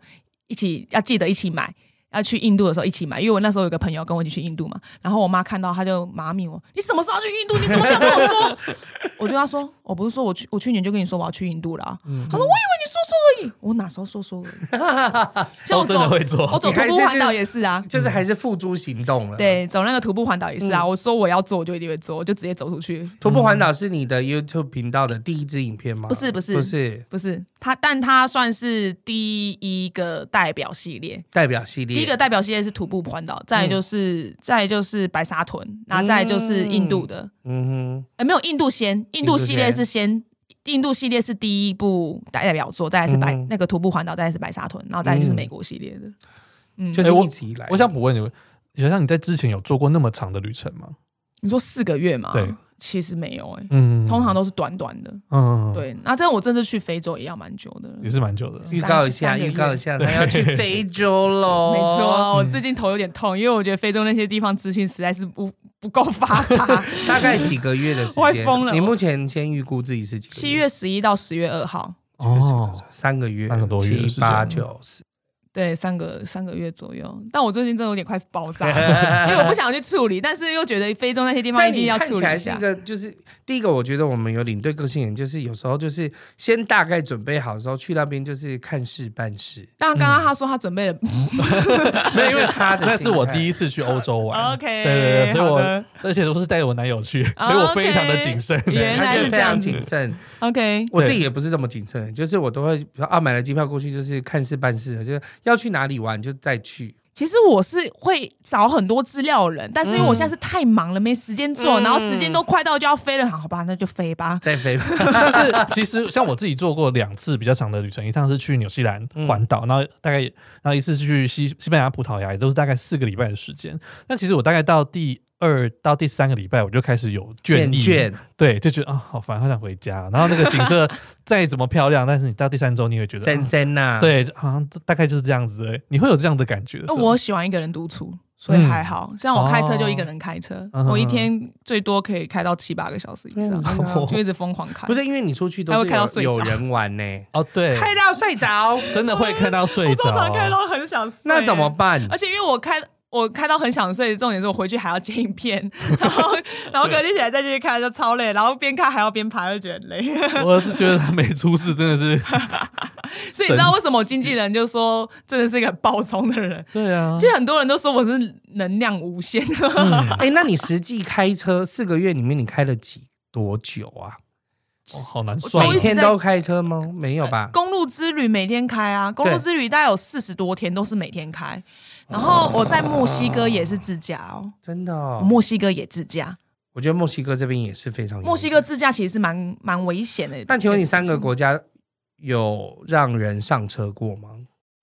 一起要记得一起买。要去印度的时候一起买，因为我那时候有个朋友跟我一起去印度嘛，然后我妈看到，她就妈咪我，你什么时候要去印度？你怎么没有跟我说？*laughs* 我就跟她说，我不是说我去，我去年就跟你说我要去印度了。嗯、她说，我以为你说说而已，我哪时候说说而已？*laughs* 像我真的会做，我走徒步环岛也是啊，就是还是付诸行动了。对，走那个徒步环岛也是啊，嗯、我说我要做，我就一定会做，我就直接走出去。徒步环岛是你的 YouTube 频道的第一支影片吗？不是，不是，不是，不是。它，但它算是第一个代表系列。代表系列，第一个代表系列是徒步环岛，再就是，嗯、再就是白沙屯，然后再就是印度的。嗯哼，哎，没有印度先，印度系列是先，印度系列是第一部代表作，再来是白、嗯、那个徒步环岛，再来是白沙屯，然后再来就是美国系列的。嗯，就是一起来。我想补问你，想想你在之前有做过那么长的旅程吗？你说四个月吗？对。其实没有哎、欸，嗯，通常都是短短的，嗯，对。那但我这次去非洲也要蛮久的，也是蛮久的。预告一下，预告一下，他要去非洲喽。*laughs* 没错，我最近头有点痛，因为我觉得非洲那些地方资讯实在是不不够发达。*laughs* 大概几个月的时间？快疯了！你目前先预估自己是几个月？七月十一到十月二号，哦，三个月，三个多月，七八九十。对，三个三个月左右，但我最近真的有点快爆炸，*laughs* 因为我不想去处理，但是又觉得非洲那些地方一定要处理一下。看起来是一个，就是第一个，我觉得我们有领队个性人，就是有时候就是先大概准备好的时候去那边，就是看事办事。但刚刚他说他准备了，*laughs* 没有，因为 *laughs* 他的那是我第一次去欧洲玩。OK，对对对，所以我而且都是带着我男友去，所以我非常的谨慎，原来是非常谨慎。OK，我自己也不是这么谨慎，就是我都会啊买了机票过去，就是看事办事的，就是。要去哪里玩就再去。其实我是会找很多资料的人，但是因为我现在是太忙了，嗯、没时间做，然后时间都快到就要飞了，好吧，那就飞吧，*laughs* 再飞吧。但是其实像我自己做过两次比较长的旅程，一趟是去纽西兰环岛，然后大概然后一次是去西西班牙、葡萄牙，也都是大概四个礼拜的时间。但其实我大概到第二到第三个礼拜，我就开始有倦意，倦对，就觉得啊、哦，好烦，好想回家。然后那个景色 *laughs* 再怎么漂亮，但是你到第三周，你会觉得深深呐，对，好像大概就是这样子。你会有这样的感觉？那我喜欢一个人独处，所以还好。像我开车就一个人开车，我一天最多可以开到七八个小时以上，就一直疯狂开。不是因为你出去都是开到睡有人玩呢？哦，对，开到睡着，真的会开到睡着，*laughs* 我通常开到很想睡。那怎么办？而且因为我开。我开到很想睡，重点是我回去还要剪影片，*laughs* 然后然后隔天起来再继续看就超累，然后边看还要边爬，就觉得累。*laughs* 我是觉得他没出事，真的是。*laughs* 所以你知道为什么我经纪人就说真的是一个暴冲的人？对啊，就很多人都说我是能量无限。哎、嗯欸，那你实际开车四个月里面，你开了几多久啊？哦，好难算。每天都开车吗？没有吧？公路之旅每天开啊，公路之旅大概有四十多天都是每天开。然后我在墨西哥也是自驾哦，真的哦，墨西哥也自驾。我觉得墨西哥这边也是非常。墨西哥自驾其实是蛮蛮危险的。但请问你三个国家有让人上车过吗？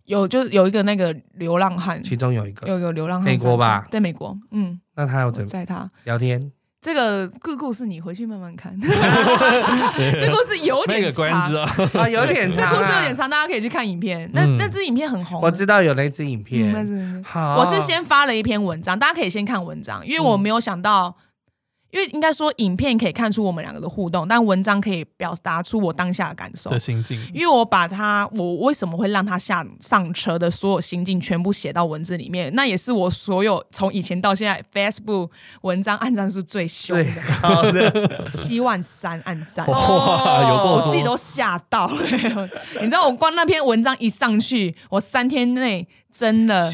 有，就有一个那个流浪汉，其中有一个有有流浪汉，美国吧？对美国，嗯。那他要怎么载他聊天？这个故故事你回去慢慢看。*laughs* 这故事有点长啊，有点 *laughs* 长。这故事有点长，大家可以去看影片。那那支影片很红，我知道有那支影片。好，我是先发了一篇文章，大家可以先看文章，因为我没有想到。因为应该说，影片可以看出我们两个的互动，但文章可以表达出我当下的感受的心境。因为我把他，我为什么会让他下上车的所有心境全部写到文字里面，那也是我所有从以前到现在 Facebook 文章按赞数最凶的，*laughs* 七万三按赞，哇，有够，我自己都吓到了。*laughs* 你知道，我光那篇文章一上去，我三天内真的，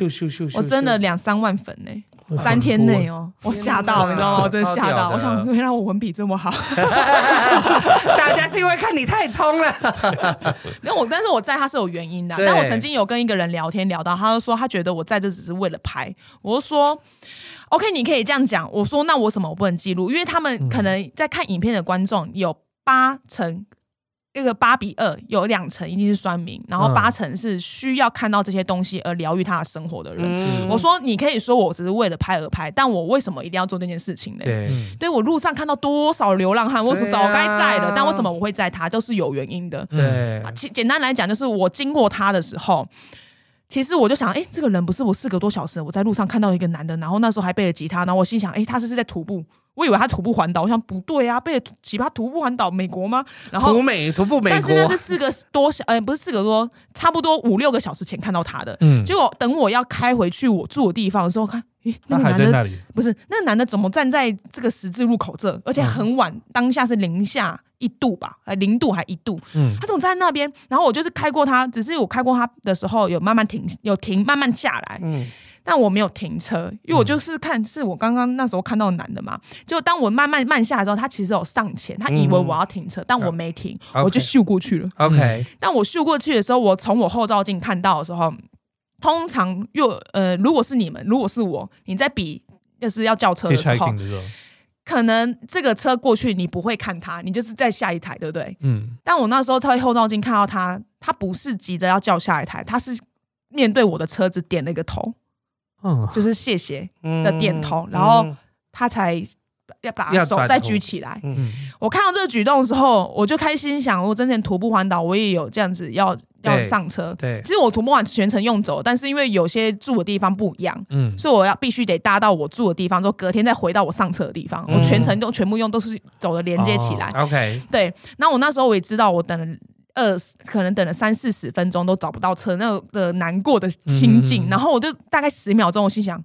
我真了两三万粉呢。三天内哦，我吓到，你知道吗？我真的吓到。我想，原来我文笔这么好。*laughs* 大家是因为看你太冲了。没有我，但是我在他是有原因的。但我曾经有跟一个人聊天聊到，他就说他觉得我在这只是为了拍。我就说，OK，你可以这样讲。我说那我什么我不能记录？因为他们可能在看影片的观众有八成。这个八比二，有两成一定是酸民，然后八成是需要看到这些东西而疗愈他的生活的人。嗯、我说，你可以说我只是为了拍而拍，但我为什么一定要做这件事情呢？对，对我路上看到多少流浪汉，我说早该在了，但为什么我会在他，都是有原因的。对，简简单来讲，就是我经过他的时候，其实我就想，哎，这个人不是我四个多小时，我在路上看到一个男的，然后那时候还背着吉他，然后我心想，哎，他是是在徒步？我以为他徒步环岛，我想不对啊，背着吉他徒步环岛美国吗？然后徒美徒步美国，但是那是四个多小，呃，不是四个多，差不多五六个小时前看到他的。嗯，结果等我要开回去我住的地方的时候，看，诶，那个男的那不是那个男的怎么站在这个十字路口这？而且很晚，嗯、当下是零下一度吧，呃，零度还一度。嗯，他总在那边？然后我就是开过他，只是我开过他的时候有慢慢停，有停，慢慢下来。嗯。但我没有停车，因为我就是看，是我刚刚那时候看到男的嘛。就当我慢慢慢下来之后，他其实有上前，他以为我要停车，但我没停，我就咻过去了。OK。*laughs* 但我咻过去的时候，我从我后照镜看到的时候，通常又呃，如果是你们，如果是我，你在比就是要叫车的时候，可能这个车过去你不会看它，你就是在下一台，对不对？嗯。但我那时候在后照镜看到他，他不是急着要叫下一台，他是面对我的车子点了一个头。就是谢谢的点头，然后他才要把手再举起来。我看到这个举动的时候，我就开心想：我之前徒步环岛，我也有这样子要要上车。对，其实我徒步完全程用走，但是因为有些住的地方不一样，嗯，所以我要必须得搭到我住的地方之后，隔天再回到我上车的地方。我全程都全部用都是走的连接起来。OK，对。那我那时候我也知道，我等了二，可能等了三四十分钟都找不到车，那个难过的心境。嗯、然后我就大概十秒钟，我心想，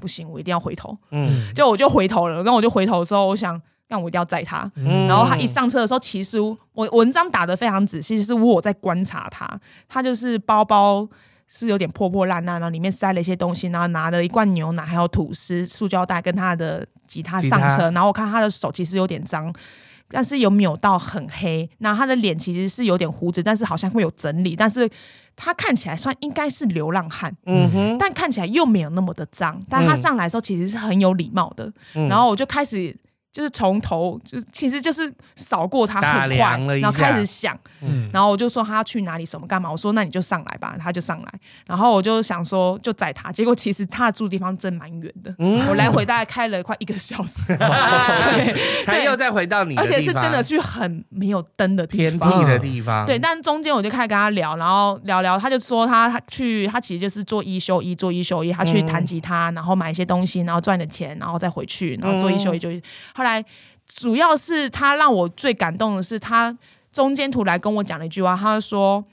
不行，我一定要回头。嗯，就我就回头了。然后我就回头的时候，我想，那我一定要载他。嗯、然后他一上车的时候，其实我文章打得非常仔细，其实是我在观察他。他就是包包是有点破破烂烂，然后里面塞了一些东西，然后拿了一罐牛奶，还有吐司、塑胶袋跟他的吉他上车。然后我看他的手其实有点脏。但是有扭到很黑，那他的脸其实是有点胡子，但是好像会有整理，但是他看起来算应该是流浪汉，嗯哼，但看起来又没有那么的脏，但他上来的时候其实是很有礼貌的，嗯、然后我就开始。就是从头就其实就是扫过他很快，然后开始想，嗯、然后我就说他要去哪里什么干嘛，我说那你就上来吧，他就上来，然后我就想说就载他，结果其实他住的地方真蛮远的，嗯、我来回大概开了快一个小时，*laughs* 对，才又再回到你，而且是真的去很没有灯的地方，偏僻的地方，对，但中间我就开始跟他聊，然后聊聊，他就说他他去他其实就是做一休一，做一休一，他去弹吉他，然后买一些东西，然后赚的钱，然后再回去，然后做一休一就后来。来，主要是他让我最感动的是，他中间图来跟我讲了一句话，他说：“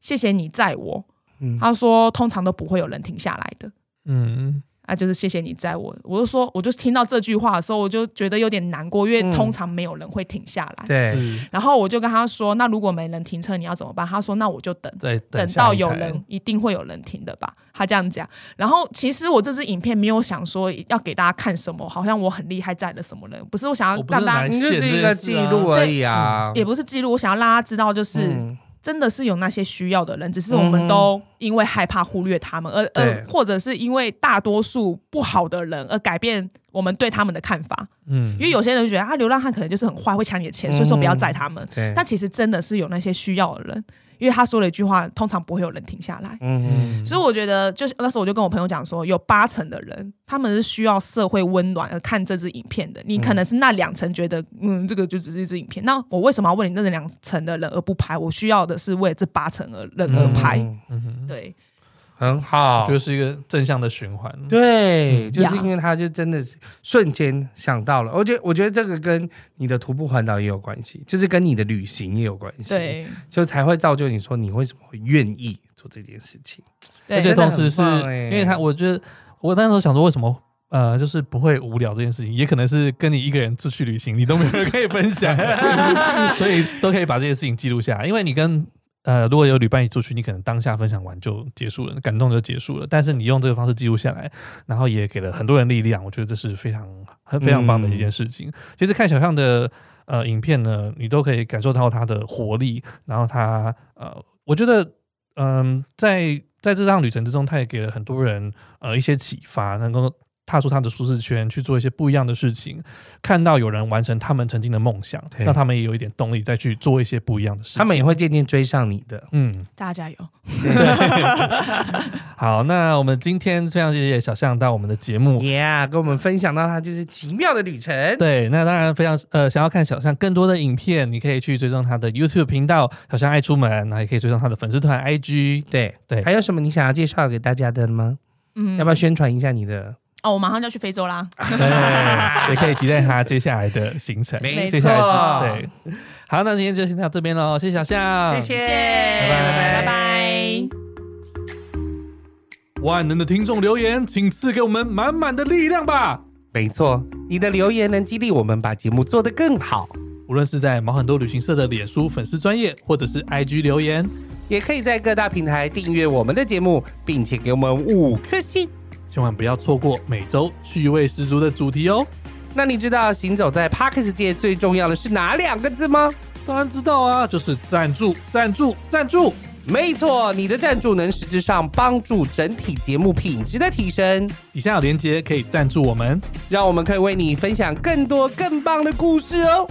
谢谢你载我。嗯”他说：“通常都不会有人停下来的。”嗯。啊，就是谢谢你载我，我就说，我就听到这句话的时候，我就觉得有点难过，因为通常没有人会停下来。对、嗯。然后我就跟他说，那如果没人停车，你要怎么办？他说，那我就等，对，等，等到有人，一定会有人停的吧？他这样讲。然后其实我这支影片没有想说要给大家看什么，好像我很厉害载了什么人，不是我想要让大家，就是一个记录而已啊，也不是记录，我想要让大家知道就是。嗯真的是有那些需要的人，只是我们都因为害怕忽略他们，而而或者是因为大多数不好的人而改变我们对他们的看法。嗯，因为有些人觉得啊，流浪汉可能就是很坏，会抢你的钱，所以说不要载他们。对，但其实真的是有那些需要的人。因为他说了一句话，通常不会有人停下来。嗯，所以我觉得，就是那时候我就跟我朋友讲说，有八成的人他们是需要社会温暖而看这支影片的。你可能是那两成觉得，嗯，这个就只是一支影片。那我为什么要为你那两成的人而不拍？我需要的是为了这八成而人而拍。嗯，对。很好，就是一个正向的循环。对，嗯、就是因为他就真的是瞬间想到了。我觉得，我觉得这个跟你的徒步环岛也有关系，就是跟你的旅行也有关系。对，就才会造就你说你为什么会愿意做这件事情。对，而且同时是因为他，我觉得我那时候想说，为什么呃，就是不会无聊这件事情，也可能是跟你一个人出去旅行，你都没有人可以分享，*laughs* 所以都可以把这件事情记录下来，因为你跟。呃，如果有旅伴一起出去，你可能当下分享完就结束了，感动就结束了。但是你用这个方式记录下来，然后也给了很多人力量，我觉得这是非常很非常棒的一件事情。嗯、其实看小象的呃影片呢，你都可以感受到它的活力，然后它呃，我觉得嗯、呃，在在这趟旅程之中，它也给了很多人呃一些启发，能够。踏出他的舒适圈，去做一些不一样的事情，看到有人完成他们曾经的梦想，让他们也有一点动力再去做一些不一样的事情。他们也会渐渐追上你的。嗯，大家加油！*laughs* 好，那我们今天非常谢谢小象到我们的节目，Yeah，跟我们分享到他就是奇妙的旅程。对，那当然非常呃，想要看小象更多的影片，你可以去追踪他的 YouTube 频道“小象爱出门”，那也可以追踪他的粉丝团 IG。对对，对还有什么你想要介绍给大家的吗？嗯，要不要宣传一下你的？哦，我马上就要去非洲啦！对，*laughs* 也可以期待他接下来的行程。没错，对。好，那今天就先到这边喽，谢谢小象，谢谢，拜拜，拜拜。万能的听众留言，请赐给我们满满的力量吧。没错，你的留言能激励我们把节目做得更好。无论是在毛很多旅行社的脸书粉丝专页，或者是 IG 留言，也可以在各大平台订阅我们的节目，并且给我们五颗星。千万不要错过每周趣味十足的主题哦！那你知道行走在 Podcast 界最重要的是哪两个字吗？当然知道啊，就是赞助、赞助、赞助。没错，你的赞助能实质上帮助整体节目品质的提升。底下有链接可以赞助我们，让我们可以为你分享更多更棒的故事哦。